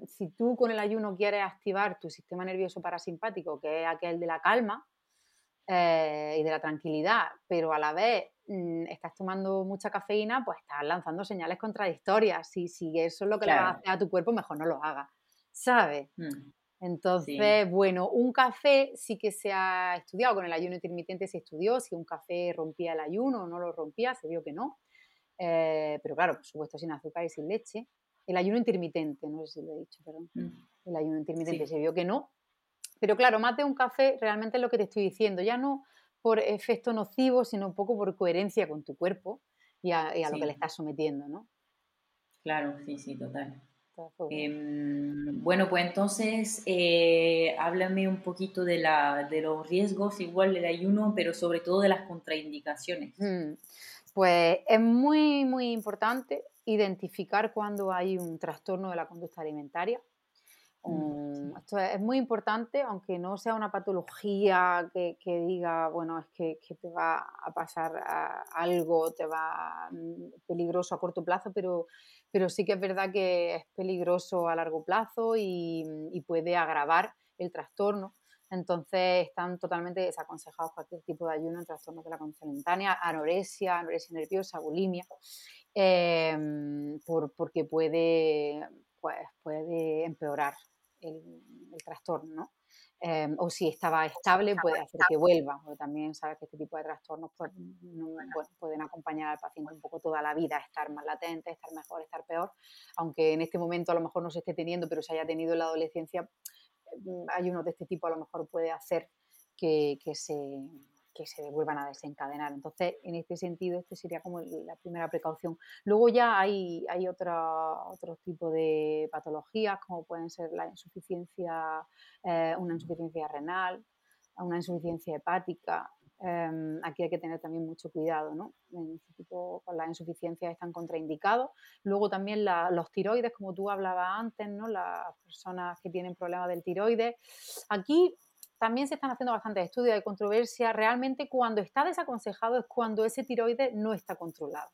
si tú con el ayuno quieres activar tu sistema nervioso parasimpático, que es aquel de la calma eh, y de la tranquilidad, pero a la vez mm, estás tomando mucha cafeína, pues estás lanzando señales contradictorias. Si, si eso es lo que le va a hacer a tu cuerpo, mejor no lo hagas, ¿sabes? Entonces, bueno, un café sí que se ha estudiado, con el ayuno intermitente se estudió si un café rompía el ayuno o no lo rompía, se vio que no. Eh, pero claro, por supuesto sin azúcar y sin leche. El ayuno intermitente, no sé si lo he dicho, perdón. Mm. El ayuno intermitente se vio que no. Pero claro, más de un café realmente es lo que te estoy diciendo, ya no por efecto nocivo, sino un poco por coherencia con tu cuerpo y a, lo que le estás sometiendo, ¿no? Claro, sí, sí, total. Em, bueno, pues entonces eh, háblame un poquito de, la, de los riesgos igual del ayuno, pero sobre todo de las contraindicaciones. Mm, pues es muy, muy importante identificar cuando hay un trastorno de la conducta alimentaria. Mm, esto es muy importante, aunque no sea una patología que, diga, bueno, es que, te va a pasar algo, te va mm, peligroso a corto plazo, pero pero sí que es verdad que es peligroso a largo plazo y, puede agravar el trastorno. Entonces están totalmente desaconsejados cualquier tipo de ayuno en trastornos de la condición alimentaria, anorexia, anorexia nerviosa, bulimia, em, porque puede, pues, puede empeorar el, el trastorno. ¿no? Em, o si estaba estable puede hacer que vuelva, porque también sabes que este tipo de trastornos pues, pueden acompañar al paciente un poco toda la vida, estar más latente, estar mejor, estar peor, aunque en este momento a lo mejor no se esté teniendo, pero se haya tenido en la adolescencia, em, hay uno de este tipo a lo mejor puede hacer que, que se que se vuelvan a desencadenar. Entonces, en este sentido, este sería como la primera precaución. Luego ya hay, hay otro, otro tipo de patologías, como pueden ser la insuficiencia, eh, una insuficiencia renal, una insuficiencia hepática. Em, aquí hay que tener también mucho cuidado, ¿no? En este tipo, con las insuficiencias están contraindicados. Luego también los tiroides, como tú hablabas antes, ¿no? Las personas que tienen problemas del tiroides. Aquí también se están haciendo bastantes estudios de controversia. Realmente cuando está desaconsejado es cuando ese tiroides no está controlado.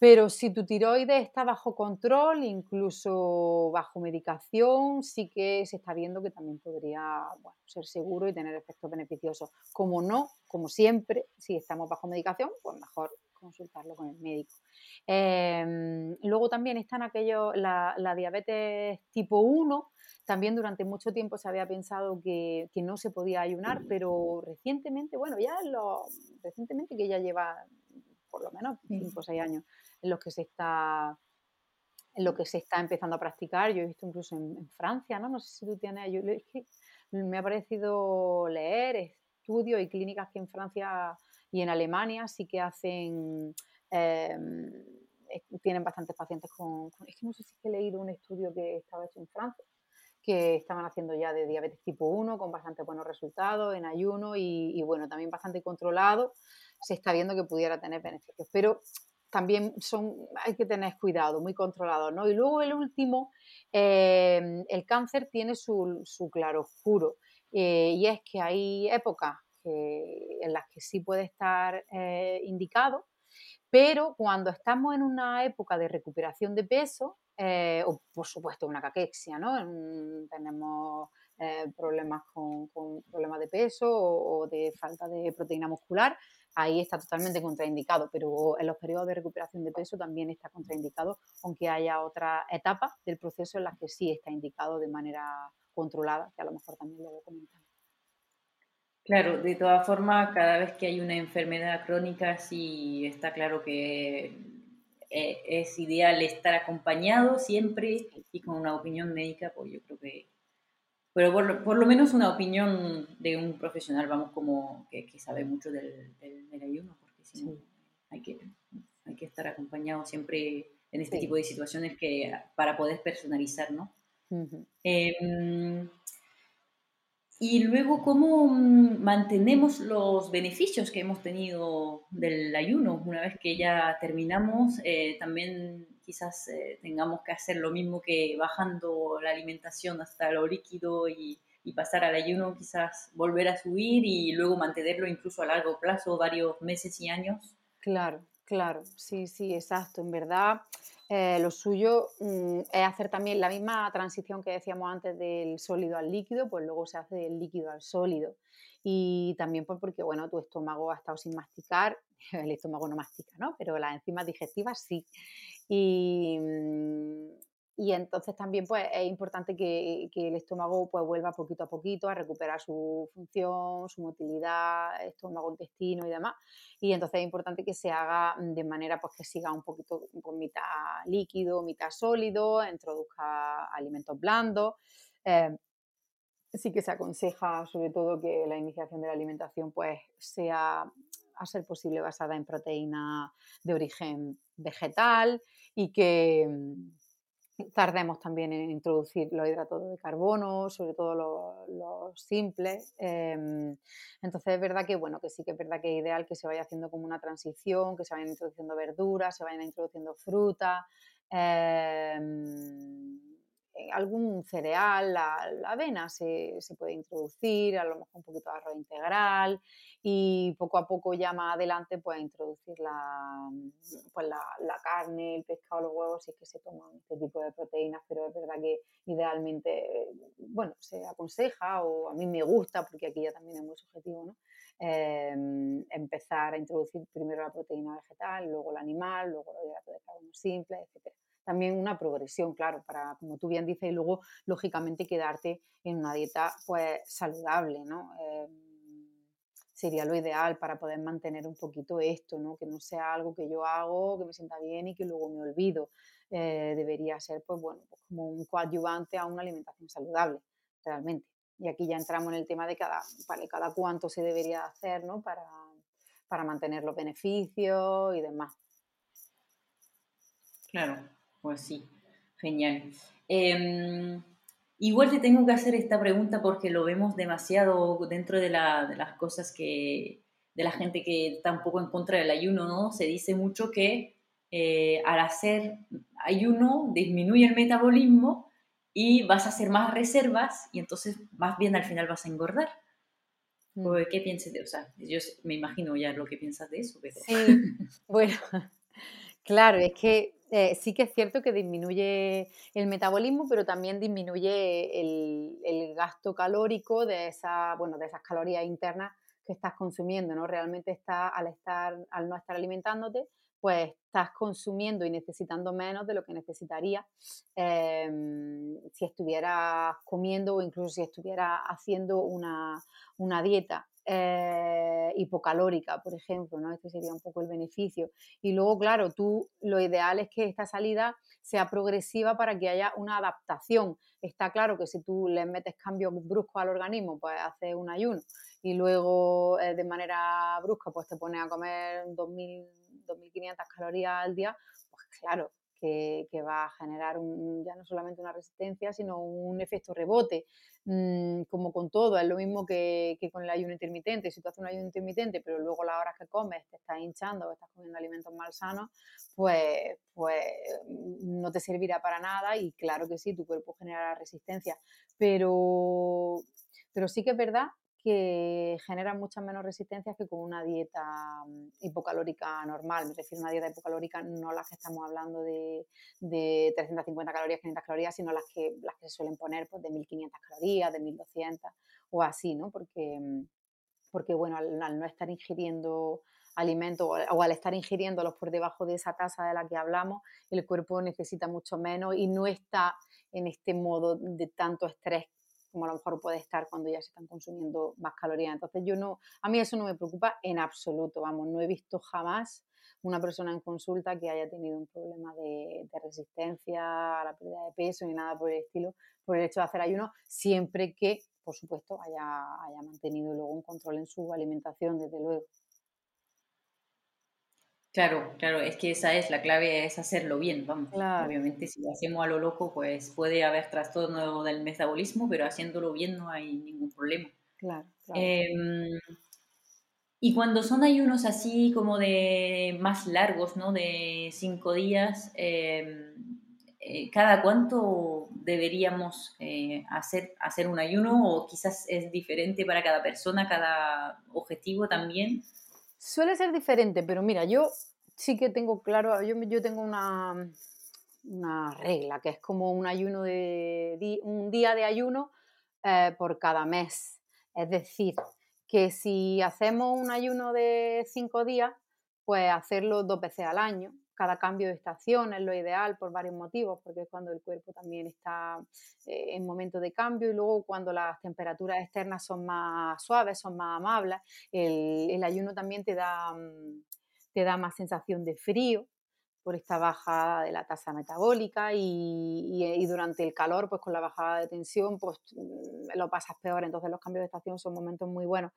Pero si tu tiroides está bajo control, incluso bajo medicación, sí que se está viendo que también podría ser seguro y tener efectos beneficiosos. Como no, como siempre, si estamos bajo medicación, pues mejor consultarlo con el médico. Em, luego también están aquellos, la, la diabetes tipo 1, también durante mucho tiempo se había pensado que, no se podía ayunar, pero recientemente, bueno, ya lo, recientemente que ya lleva por lo menos 5 o 6 años en los que se está lo que se está empezando a practicar. Yo he visto incluso en, Francia, ¿no? No sé si tú tienes... es que me ha parecido leer estudios y clínicas que en Francia y en Alemania sí que hacen... Em, tienen bastantes pacientes con, Es que no sé si he leído un estudio que estaba hecho en Francia que estaban haciendo ya de diabetes tipo 1 con bastante buenos resultados en ayuno y, bueno, también bastante controlado, se está viendo que pudiera tener beneficios. Pero también son, hay que tener cuidado, muy controlado, ¿no? Y luego el último, em, el cáncer tiene su, su claroscuro eh, y es que hay épocas en las que sí puede estar eh, indicado, pero cuando estamos en una época de recuperación de peso, eh, o por supuesto una caquexia, ¿no? tenemos eh, problemas con, problemas de peso o, de falta de proteína muscular, ahí está totalmente contraindicado, pero en los periodos de recuperación de peso también está contraindicado, aunque haya otra etapa del proceso en la que sí está indicado de manera controlada, que a lo mejor también lo comentar. Claro, de todas formas, cada vez que hay una enfermedad crónica, sí está claro que eh, es ideal estar acompañado siempre y con una opinión médica, pues yo creo que, pero por, lo menos una opinión de un profesional, vamos, como que, sabe mucho del, ayuno, porque si no, hay que, hay que estar acompañado siempre en este tipo de situaciones que para poder personalizar, ¿no? y luego, ¿cómo mantenemos los beneficios que hemos tenido del ayuno? Una vez que ya terminamos, eh, también quizás eh, tengamos que hacer lo mismo que bajando la alimentación hasta lo líquido y, pasar al ayuno, quizás volver a subir y luego mantenerlo incluso a largo plazo, varios meses y años. Claro, claro, sí, sí, exacto. En verdad, eh, lo suyo mm, es hacer también la misma transición que decíamos antes del sólido al líquido, pues luego se hace del líquido al sólido. Y también pues porque, bueno, tu estómago ha estado sin masticar, el estómago no mastica, ¿no? Pero las enzimas digestivas sí. Y, mm, y entonces también pues, es importante que, el estómago pues, vuelva poquito a poquito a recuperar su función, su motilidad, estómago, intestino y demás. Y entonces es importante que se haga de manera pues, que siga un poquito con mitad líquido, mitad sólido, introduzca alimentos blandos. Eh, sí que se aconseja sobre todo que la iniciación de la alimentación pues, sea a ser posible basada en proteína de origen vegetal y que Tardemos también en introducir los hidratos de carbono, sobre todo los, simples. Em, entonces es verdad que bueno, que sí que es verdad que es ideal que se vaya haciendo como una transición, que se vayan introduciendo verduras, se vayan introduciendo frutas. Em, algún cereal, la, avena se, puede introducir, a lo mejor un poquito de arroz integral y poco a poco ya más adelante pues introducir la, pues la, carne, el pescado, los huevos si es que se toman este tipo de proteínas, pero es verdad que idealmente, bueno, se aconseja o a mí me gusta porque aquí ya también es muy subjetivo, ¿no? Em, empezar a introducir primero la proteína vegetal, luego la animal, luego los hidratos de carbono simple, etcétera también una progresión, claro, para, como tú bien dices, y luego, lógicamente, quedarte en una dieta pues saludable, ¿no? Em, sería lo ideal para poder mantener un poquito esto, ¿no? Que no sea algo que yo hago, que me sienta bien y que luego me olvido. Eh, debería ser, pues bueno, pues como un coadyuvante a una alimentación saludable, realmente. Y aquí ya entramos en el tema de cada, para cada cuánto se debería hacer, ¿no? Para, para mantener los beneficios y demás. Claro, pues sí, genial. Em, igual te tengo que hacer esta pregunta porque lo vemos demasiado dentro de, las cosas que, de la gente que está un poco en contra del ayuno, ¿no? Se dice mucho que eh, al hacer ayuno disminuye el metabolismo y vas a hacer más reservas y entonces más bien al final vas a engordar. Mm. ¿Qué piensas de eso? yo me imagino ya lo que piensas de eso. Sí, bueno, claro, es que eh, sí que es cierto que disminuye el metabolismo, pero también disminuye el, gasto calórico de, esa, bueno, de esas calorías internas que estás consumiendo, ¿no? Realmente está, al, estar, al no estar alimentándote, pues estás consumiendo y necesitando menos de lo que necesitaría em, si estuvieras comiendo o incluso si estuvieras haciendo una, una dieta. Eh, hipocalórica, por ejemplo, ¿no? Este sería un poco el beneficio. Y luego, claro, tú lo ideal es que esta salida sea progresiva para que haya una adaptación. Está claro que si tú le metes cambios bruscos al organismo, pues hace un ayuno y luego eh, de manera brusca pues te pones a comer 2.000, 2.500 calorías al día, pues claro, que, va a generar ya no solamente una resistencia, sino un efecto rebote, mm, como con todo, es lo mismo que, con el ayuno intermitente, si tú haces un ayuno intermitente, pero luego las horas que comes te estás hinchando o estás comiendo alimentos malsanos, pues, pues mm, no te servirá para nada y claro que sí, tu cuerpo generará resistencia, pero, pero sí que es verdad que generan muchas menos resistencias que con una dieta mm, hipocalórica normal. Me refiero a una dieta hipocalórica, no las que estamos hablando de, de 350 calorías, 500 calorías, sino las que, las que se suelen poner pues, de 1500 calorías, de 1200 o así, ¿no? Porque, mm, porque bueno, al, no estar ingiriendo alimentos o, al estar ingiriéndolos por debajo de esa tasa de la que hablamos, el cuerpo necesita mucho menos y no está en este modo de tanto estrés como a lo mejor puede estar cuando ya se están consumiendo más calorías. Entonces yo no, a mí eso no me preocupa en absoluto, vamos, no he visto jamás una persona en consulta que haya tenido un problema de, resistencia a la pérdida de peso ni nada por el estilo, por el hecho de hacer ayuno, siempre que, por supuesto, haya, haya mantenido luego un control en su alimentación, desde luego. Claro, claro, es que esa es la clave, es hacerlo bien, vamos. Obviamente si lo hacemos a lo loco, pues puede haber trastorno del metabolismo, pero haciéndolo bien no hay ningún problema. Claro. Em, y cuando son ayunos así como de más largos, ¿no? De cinco días, em, eh, ¿cada cuánto deberíamos eh, hacer, hacer un ayuno? O quizás es diferente para cada persona, cada objetivo también. Suele ser diferente, pero mira, yo sí que tengo claro, yo, yo tengo una, una regla, que es como un ayuno de un día de ayuno eh, por cada mes. Es decir, que si hacemos un ayuno de cinco días, pues hacerlo dos veces al año. Cada cambio de estación es lo ideal por varios motivos, porque es cuando el cuerpo también está eh, en momento de cambio y luego cuando las temperaturas externas son más suaves, son más amables, el, ayuno también te da, mm, te da más sensación de frío, por esta bajada de la tasa metabólica y, durante el calor, pues con la bajada de tensión, pues mm, lo pasas peor, entonces los cambios de estación son momentos muy buenos.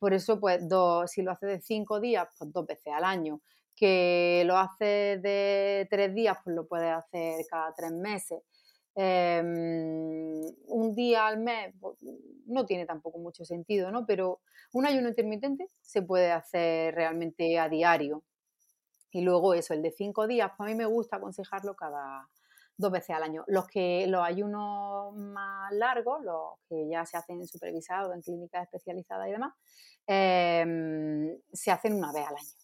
Por eso, pues dos, si lo haces de cinco días, pues dos veces al año. Que lo haces de tres días, pues lo puedes hacer cada tres meses. Em, un día al mes pues, no tiene tampoco mucho sentido, ¿no? Pero un ayuno intermitente se puede hacer realmente a diario. Y luego eso, el de cinco días, pues a mí me gusta aconsejarlo cada dos veces al año. Los que los ayunos más largos, los que ya se hacen supervisados en clínicas especializadas y demás, em, se hacen una vez al año.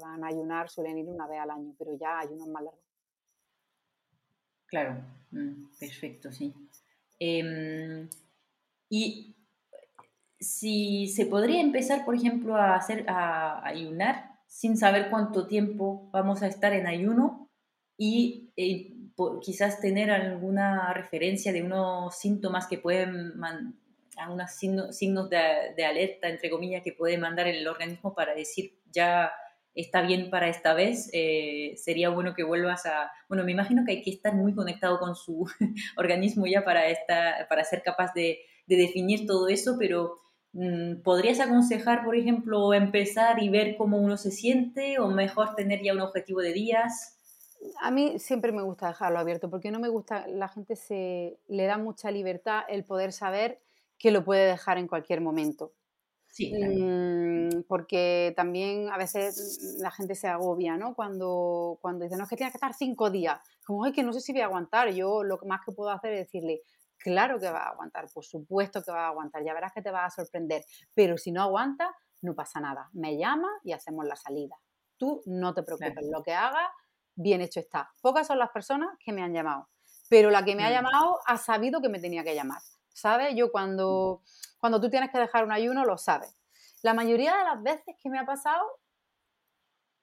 Van a ayunar suelen ir una vez al año, pero ya ayunos más largos. Claro, mm, perfecto, sí. Em, y si se podría empezar, por ejemplo, a hacer a ayunar sin saber cuánto tiempo vamos a estar en ayuno y eh, quizás tener alguna referencia de unos síntomas que pueden, algunos signos, de, alerta, entre comillas, que puede mandar el organismo para decir ya está bien para esta vez, eh, sería bueno que vuelvas a... Bueno, me imagino que hay que estar muy conectado con su organismo ya para, esta, para ser capaz de, de definir todo eso, pero Mm, ¿Podrías aconsejar, por ejemplo, empezar y ver cómo uno se siente o mejor tener ya un objetivo de días? A mí siempre me gusta dejarlo abierto porque no me gusta, la gente se le da mucha libertad el poder saber que lo puede dejar en cualquier momento. Sí, mm, porque también a veces la gente se agobia, ¿no? Cuando, cuando dice, no, es que tiene que estar cinco días. Como, ay, que no sé si voy a aguantar. Yo lo más que puedo hacer es decirle, Claro que va a aguantar, por supuesto que va a aguantar, ya verás que te va a sorprender, pero si no aguanta, no pasa nada. Me llama y hacemos la salida. Tú no te preocupes, lo que hagas, bien hecho está. Pocas son las personas que me han llamado, pero la que me ha mm. llamado ha sabido que me tenía que llamar. ¿Sabes? Yo cuando, cuando tú tienes que dejar un ayuno, lo sabes. La mayoría de las veces que me ha pasado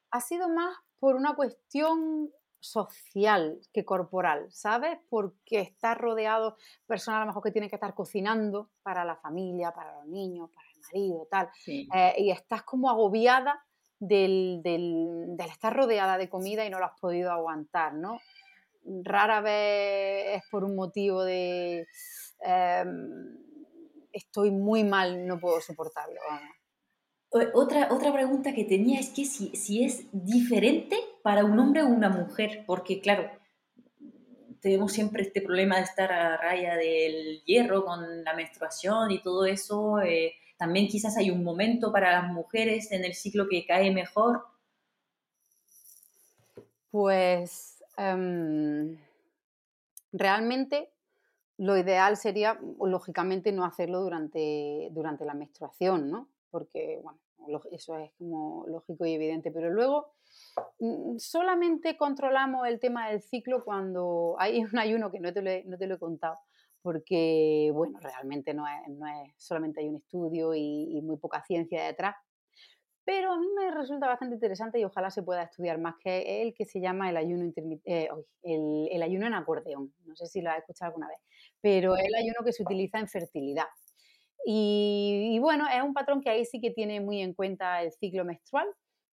ha sido más por una cuestión social que corporal, ¿sabes? Porque estás rodeado, personas a lo mejor que tienen que estar cocinando para la familia, para los niños, para el marido, tal, eh, y estás como agobiada del, estar rodeada de comida y no lo has podido aguantar, ¿no? Rara vez es por un motivo de em, estoy muy mal, no puedo soportarlo. Otra, otra pregunta que tenía es que si, si es diferente para un hombre o una mujer, porque claro, tenemos siempre este problema de estar a raya del hierro con la menstruación y todo eso. Eh, también quizás hay un momento para las mujeres en el ciclo que cae mejor. Pues em, realmente lo ideal sería, lógicamente, no hacerlo durante, durante la menstruación, ¿no? Porque, bueno, eso es como lógico y evidente, pero luego mm, solamente controlamos el tema del ciclo cuando hay un ayuno que no te lo he, no te lo he contado, porque, bueno, realmente no es, no es solamente hay un estudio y, muy poca ciencia detrás, pero a mí me resulta bastante interesante y ojalá se pueda estudiar más, que el que se llama el ayuno, eh, el, el, ayuno en acordeón. No sé si lo has escuchado alguna vez, pero es el ayuno que se utiliza en fertilidad. Y, bueno, es un patrón que ahí sí que tiene muy en cuenta el ciclo menstrual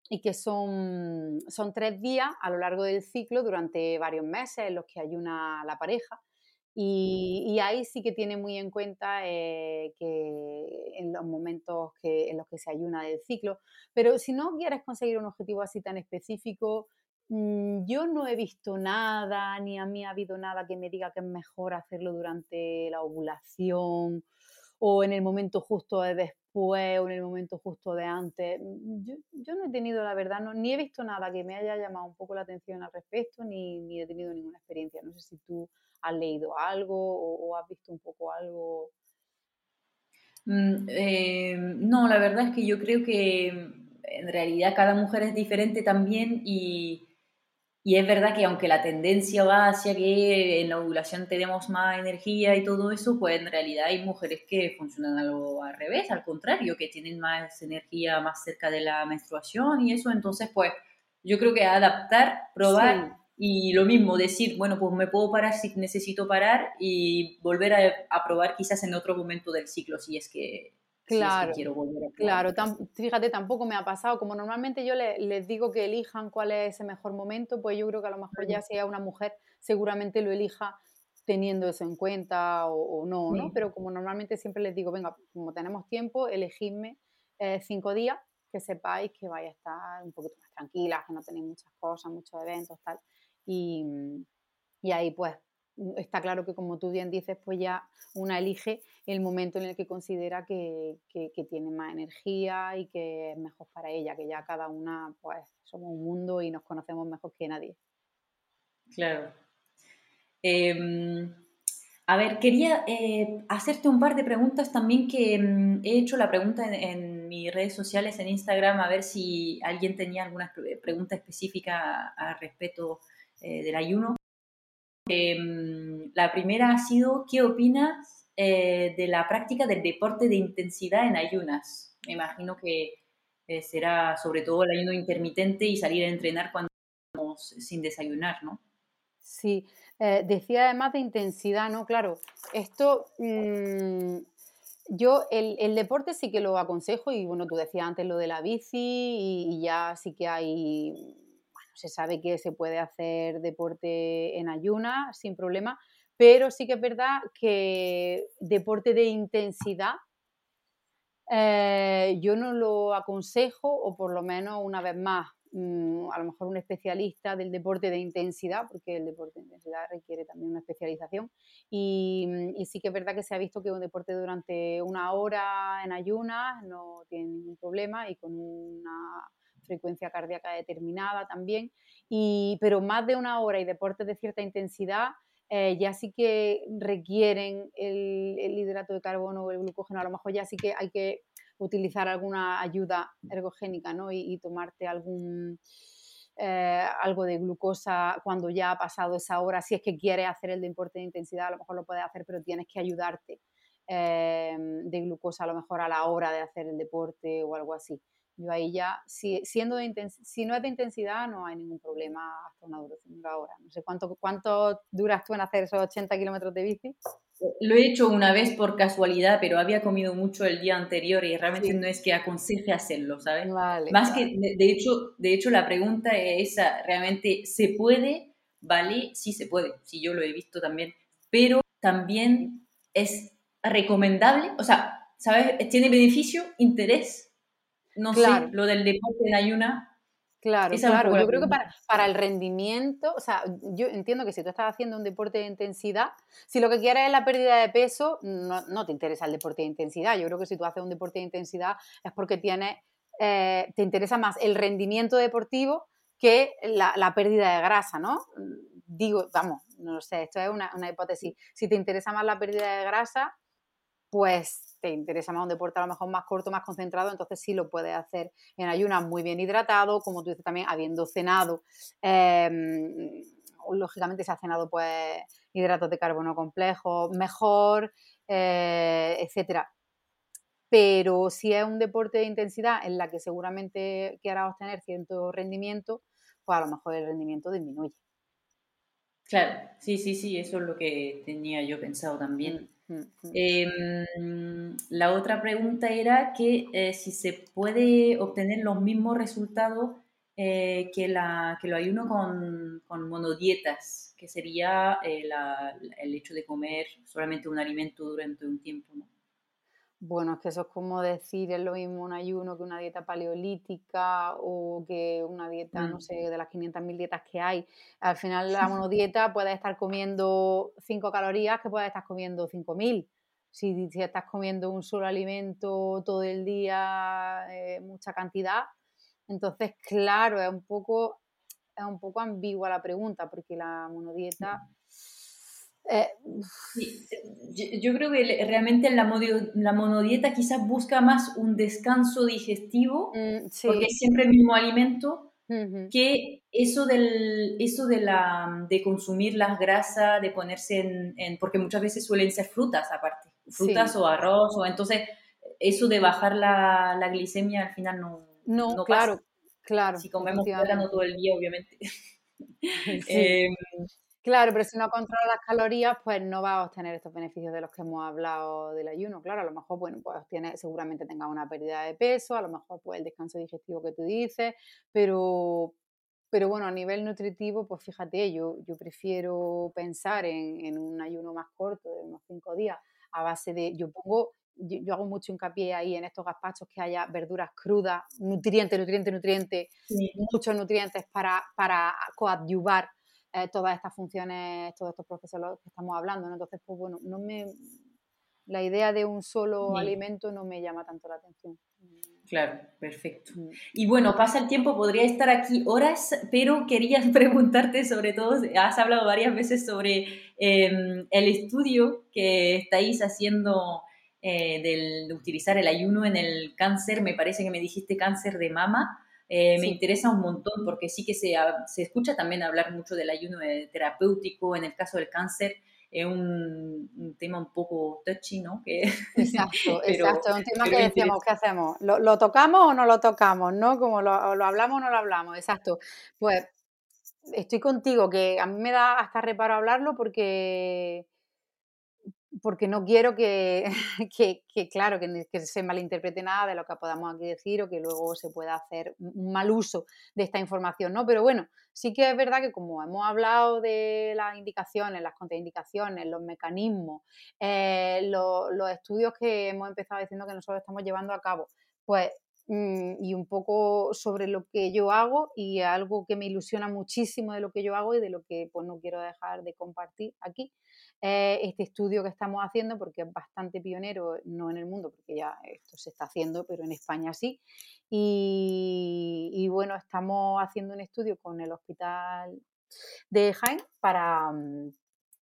y que son, son tres días a lo largo del ciclo durante varios meses en los que ayuna la pareja. Y, ahí sí que tiene muy en cuenta eh, que en los momentos que, en los que se ayuna del ciclo. Pero si no quieres conseguir un objetivo así tan específico, mm, yo no he visto nada, ni a mí ha habido nada que me diga que es mejor hacerlo durante la ovulación o en el momento justo de después o en el momento justo de antes. Mm, yo, no he tenido, la verdad, no, ni he visto nada que me haya llamado un poco la atención al respecto, ni, ni he tenido ninguna experiencia. No sé si tú has leído algo o, has visto un poco algo. Mm, eh, no, la verdad es que yo creo que en realidad cada mujer es diferente también y y es verdad que aunque la tendencia va hacia que en la ovulación tenemos más energía y todo eso, pues en realidad hay mujeres que funcionan algo al revés, al contrario, que tienen más energía más cerca de la menstruación y eso. Entonces, pues yo creo que adaptar, probar y lo mismo, decir, bueno, pues me puedo parar si necesito parar y volver a, a probar quizás en otro momento del ciclo, si es que Claro, claro. fíjate, tampoco me ha pasado. Como normalmente yo les digo que elijan cuál es ese mejor momento, pues yo creo que a lo mejor ya sea una mujer, seguramente lo elija teniendo eso en cuenta o, no, ¿no? Pero como normalmente siempre les digo, venga, como tenemos tiempo, elegidme eh, cinco días, que sepáis que vais a estar un poquito más tranquilas, que no tenéis muchas cosas, muchos eventos, tal. Y, y ahí pues está claro que como tú bien dices, pues ya una elige el momento en el que considera que, tiene más energía y que es mejor para ella, que ya cada una pues somos un mundo y nos conocemos mejor que nadie. Claro. Em, a ver, quería eh, hacerte un par de preguntas también que mm, he hecho la pregunta en, mis redes sociales, en Instagram, a ver si alguien tenía alguna pregunta específica al respecto eh, del ayuno. Em, la primera ha sido, ¿qué opinas eh, de la práctica del deporte de intensidad en ayunas? Me imagino que eh, será sobre todo el ayuno intermitente y salir a entrenar cuando estamos sin desayunar, ¿no? Sí, eh, decía además de intensidad, ¿no? Claro, esto... Mm, yo el, deporte sí que lo aconsejo y bueno, tú decías antes lo de la bici y ya sí que hay se sabe que se puede hacer deporte en ayuna sin problema, pero sí que es verdad que deporte de intensidad eh, yo no lo aconsejo, o por lo menos una vez más, mm, a lo mejor un especialista del deporte de intensidad, porque el deporte de intensidad requiere también una especialización. Y, y, sí que es verdad que se ha visto que un deporte durante una hora en ayunas no tiene ningún problema y con una frecuencia cardíaca determinada también, y, pero más de una hora y deportes de cierta intensidad eh, ya sí que requieren el, hidrato de carbono o el glucógeno, a lo mejor ya sí que hay que utilizar alguna ayuda ergogénica ¿no? y, tomarte algún... Eh, algo de glucosa cuando ya ha pasado esa hora, si es que quieres hacer el deporte de intensidad, a lo mejor lo puedes hacer, pero tienes que ayudarte eh, de glucosa a lo mejor a la hora de hacer el deporte o algo así. Yo ahí ya, si, siendo si no es de intensidad, no hay ningún problema hasta una duración de una hora. No sé cuánto, cuánto duras tú en hacer esos 80 kilómetros de bici. Lo he hecho una vez por casualidad, pero había comido mucho el día anterior y realmente no es que aconseje hacerlo, ¿sabes? Más que, de, hecho, de hecho, la pregunta es esa, ¿realmente se puede? ¿Vale? Sí se puede, sí yo lo he visto también, pero también es recomendable, o sea, ¿sabes? Tiene beneficio, interés no sé, lo del deporte en ayuna. Claro, claro. Yo creo que para, el rendimiento, o sea, yo entiendo que si tú estás haciendo un deporte de intensidad, si lo que quieres es la pérdida de peso, no, te interesa el deporte de intensidad. Yo creo que si tú haces un deporte de intensidad es porque tienes, eh, te interesa más el rendimiento deportivo que la, pérdida de grasa, ¿no? Digo, vamos, no sé, esto es una, una hipótesis. Si te interesa más la pérdida de grasa, pues te interesa más un deporte a lo mejor más corto, más concentrado, entonces sí lo puedes hacer en ayunas muy bien hidratado, como tú dices también, habiendo cenado. Em, lógicamente se ha cenado pues hidratos de carbono complejos, mejor, eh, etcétera. Pero si es un deporte de intensidad en la que seguramente quieras obtener cierto rendimiento, pues a lo mejor el rendimiento disminuye. Claro, sí, sí, sí, eso es lo que tenía yo pensado también. Em, la otra pregunta era que eh, si se puede obtener los mismos resultados eh, que, la, que lo ayuno con, con monodietas, que sería eh, el hecho de comer solamente un alimento durante un tiempo. ¿no? Bueno, es que eso es como decir, es lo mismo un ayuno que una dieta paleolítica o que una dieta, no mm. sé, de las 500.000 dietas que hay. Al final la monodieta puede estar comiendo 5 calorías que puedes estar comiendo 5.000. Si, si estás comiendo un solo alimento todo el día, eh, mucha cantidad, entonces, claro, es un poco, es un poco ambigua la pregunta, porque la monodieta... Eh, yo, creo que realmente la, la, monodieta quizás busca más un descanso digestivo, mm, porque es siempre el mismo alimento, que eso, del, eso de, la, de consumir las grasas, de ponerse en, porque muchas veces suelen ser frutas aparte, frutas o arroz, o entonces eso de bajar la, la glicemia al final no, no, claro, claro. Si comemos plátano todo el día, obviamente. Em, claro, pero si no controla las calorías, pues no va a obtener estos beneficios de los que hemos hablado del ayuno. Claro, a lo mejor, bueno, pues tiene, seguramente tenga una pérdida de peso, a lo mejor pues el descanso digestivo que tú dices, pero, pero bueno, a nivel nutritivo, pues fíjate, yo, yo prefiero pensar en, en un ayuno más corto, de unos cinco días, a base de, yo pongo yo, hago mucho hincapié ahí en estos gazpachos que haya verduras crudas, nutrientes, nutrientes, nutrientes, muchos nutrientes para, para coadyuvar eh, todas estas funciones, todos estos procesos que estamos hablando. Entonces, pues bueno, no me, la idea de un solo alimento no me llama tanto la atención. Claro, perfecto. Mm. Y bueno, pasa el tiempo, podría estar aquí horas, pero quería preguntarte sobre todo, has hablado varias veces sobre em, el estudio que estáis haciendo eh, del, de utilizar el ayuno en el cáncer, me parece que me dijiste cáncer de mama, eh, me interesa un montón porque sí que se, se, escucha también hablar mucho del ayuno terapéutico en el caso del cáncer. Es un, tema un poco touchy, ¿no? Que, exacto, exacto. Es un tema que decíamos, ¿qué hacemos? ¿Lo, ¿Lo, tocamos o no lo tocamos? ¿No? Como lo, lo hablamos o no lo hablamos, exacto. Pues estoy contigo, que a mí me da hasta reparo hablarlo porque porque no quiero que, que, claro, que, se malinterprete nada de lo que podamos aquí decir o que luego se pueda hacer un mal uso de esta información, ¿no? Pero bueno, sí que es verdad que como hemos hablado de las indicaciones, las contraindicaciones, los mecanismos, eh, los estudios que hemos empezado diciendo que nosotros estamos llevando a cabo, pues mm, y un poco sobre lo que yo hago y algo que me ilusiona muchísimo de lo que yo hago y de lo que pues no quiero dejar de compartir aquí este estudio que estamos haciendo, porque es bastante pionero, no en el mundo, porque ya esto se está haciendo, pero en España sí. Y, bueno, estamos haciendo un estudio con el hospital de Jaén para, mm,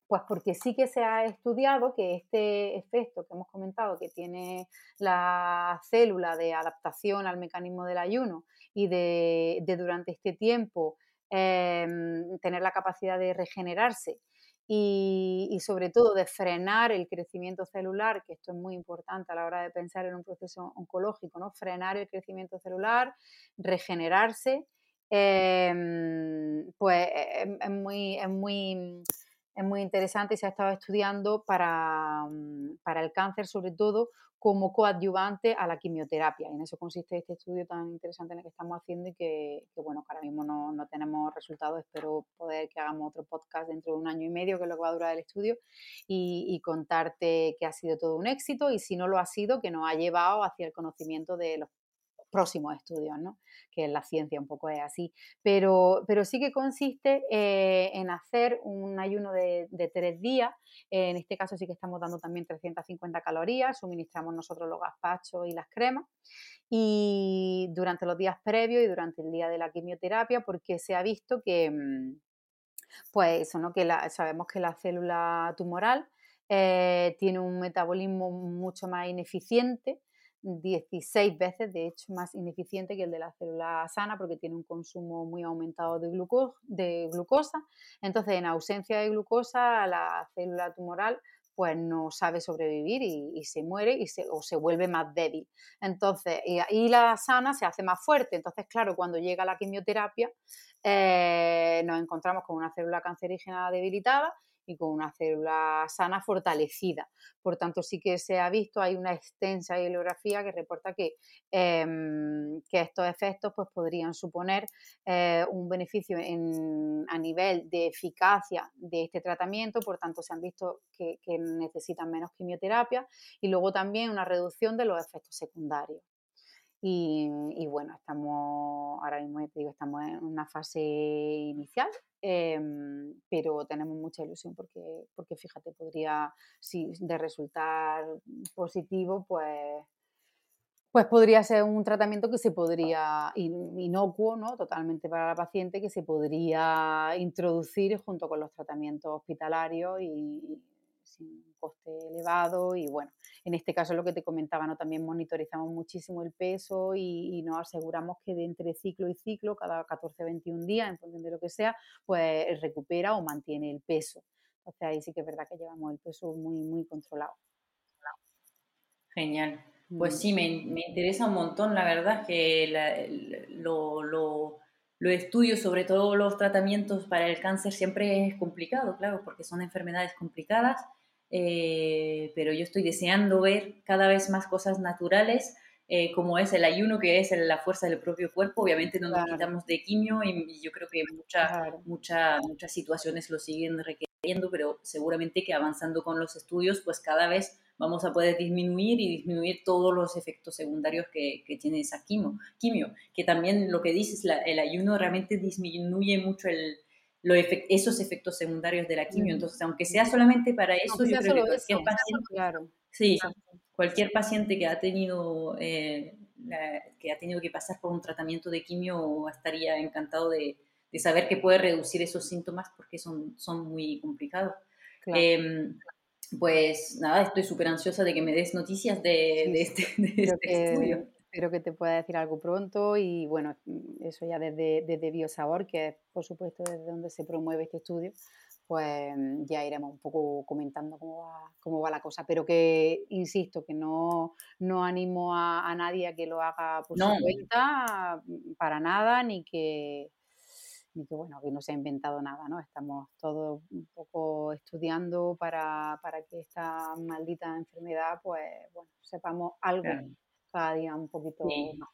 pues porque sí que se ha estudiado que este efecto que hemos comentado, que tiene la célula de adaptación al mecanismo del ayuno y de, durante este tiempo em, tener la capacidad de regenerarse y, sobre todo de frenar el crecimiento celular, que esto es muy importante a la hora de pensar en un proceso oncológico, ¿no? frenar el crecimiento celular, regenerarse, em, pues e, es, muy, es, muy, es muy interesante y se ha estado estudiando para, para el cáncer sobre todo como coadyuvante a la quimioterapia. Y en eso consiste este estudio tan interesante en el que estamos haciendo y que, bueno, ahora mismo no, no, tenemos resultados. Espero poder que hagamos otro podcast dentro de un año y medio, que es lo que va a durar el estudio, y, y contarte que ha sido todo un éxito y si no lo ha sido, que nos ha llevado hacia el conocimiento de los próximos estudios, ¿no? que la ciencia un poco es así, pero, pero sí que consiste eh, en hacer un ayuno de, tres días, en este caso sí que estamos dando también 350 calorías, suministramos nosotros los gazpachos y las cremas, y durante los días previos y durante el día de la quimioterapia, porque se ha visto que, mm, pues eso, ¿no? que sabemos que la célula tumoral eh, tiene un metabolismo mucho más ineficiente, 16 veces, de hecho, más ineficiente que el de la célula sana porque tiene un consumo muy aumentado de, glucosa. Entonces, en ausencia de glucosa, la célula tumoral pues no sabe sobrevivir y, se muere y se, o se vuelve más débil. Entonces, y, la sana se hace más fuerte. Entonces, claro, cuando llega la quimioterapia, eh, nos encontramos con una célula cancerígena debilitada y con una célula sana fortalecida. Por tanto, sí que se ha visto, hay una extensa bibliografía que reporta que, em, que estos efectos pues, podrían suponer eh, un beneficio a nivel de eficacia de este tratamiento, por tanto se han visto que, que necesitan menos quimioterapia y luego también una reducción de los efectos secundarios. Y, bueno, estamos, ahora mismo digo, estamos en una fase inicial, em, pero tenemos mucha ilusión porque, porque fíjate, podría, si de resultar positivo, pues, pues podría ser un tratamiento que se podría, inocuo, ¿no? totalmente para la paciente, que se podría introducir junto con los tratamientos hospitalarios y, sin un coste elevado y bueno, en este caso lo que te comentaba, ¿no? también monitorizamos muchísimo el peso y, nos aseguramos que de entre ciclo y ciclo, cada 14-21 días, en función de lo que sea, pues recupera o mantiene el peso. Entonces ahí sí que es verdad que llevamos el peso muy, muy controlado. Genial. Pues sí, me, interesa un montón, la verdad, que lo, lo, lo estudio, sobre todo los tratamientos para el cáncer, siempre es complicado, claro, porque son enfermedades complicadas eh, pero yo estoy deseando ver cada vez más cosas naturales, eh, como es el ayuno, que es la fuerza del propio cuerpo. Obviamente no nos quitamos de quimio y, yo creo que muchas muchas situaciones lo siguen requiriendo, pero seguramente que avanzando con los estudios, pues cada vez vamos a poder disminuir y disminuir todos los efectos secundarios que, que tiene esa quimio, quimio. Que también lo que dices, el ayuno realmente disminuye mucho el, esos efectos secundarios de la quimio. Entonces, aunque sea solamente para eso, yo creo que cualquier paciente, claro. sí, cualquier paciente que ha tenido eh, que ha tenido que pasar por un tratamiento de quimio estaría encantado de, saber que puede reducir esos síntomas porque son, son muy complicados. Em, pues nada, estoy súper ansiosa de que me des noticias de, este, este estudio espero que te pueda decir algo pronto y bueno, mm, eso ya desde, desde Biosabor, que es por supuesto desde donde se promueve este estudio, pues mm, ya iremos un poco comentando cómo va, cómo va la cosa. Pero que, insisto, que no, no animo a, nadie a que lo haga por su cuenta, mm, para nada, ni que, ni que, bueno, que no se ha inventado nada, ¿no? Estamos todos un poco estudiando para, para que esta maldita enfermedad, pues, bueno, sepamos algo un poquito sí. más.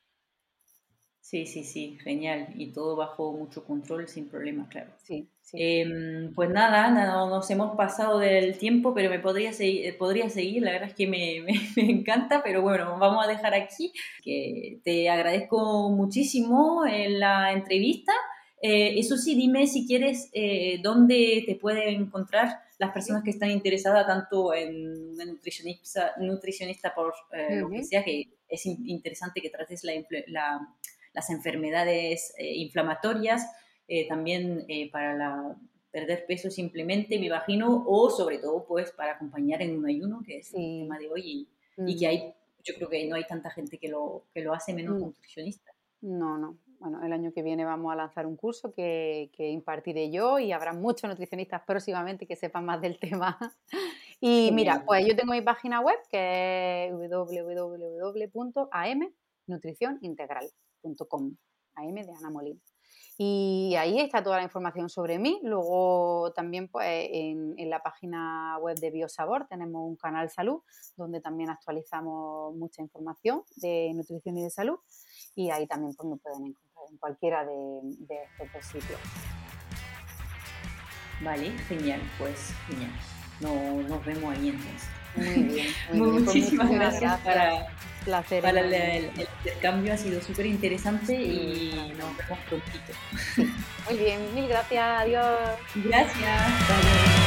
Sí, sí, sí, genial. Y todo bajo mucho control, sin problemas, claro. Sí, sí. Em, pues nada, nada, nos hemos pasado del tiempo, pero me podría seguir, eh, podría seguir. la verdad es que me, me, encanta, pero bueno, vamos a dejar aquí. Que te agradezco muchísimo en la entrevista. Eh, eso sí, dime si quieres eh, dónde te pueden encontrar las personas que están interesadas tanto en una nutricionista, nutricionista por eh, lo que sea, que es interesante que trates las enfermedades eh, inflamatorias, eh, también para la, perder peso simplemente, me imagino, o sobre todo pues para acompañar en un ayuno, que es el tema de hoy, y, que hay, yo creo que no hay tanta gente que lo, que lo hace menos mm. nutricionista. No, no, bueno, el año que viene vamos a lanzar un curso que, impartiré yo y habrá muchos nutricionistas próximamente que sepan más del tema. Y mira, pues yo tengo mi página web que es www.amnutricionintegral.com, AM de Ana Molina. Y ahí está toda la información sobre mí. Luego también pues, en, en, la página web de Biosabor tenemos un canal salud donde también actualizamos mucha información de nutrición y de salud. Y ahí también pues, me pueden encontrar en cualquiera de, estos dos sitios. Vale, genial, pues genial. No, nos vemos ahí entonces. Muy bien. Pues muchísimas gracias, para, Placer, para el, intercambio, ha sido súper interesante y nos vemos prontito. Muy bien, mil gracias, adiós. Gracias.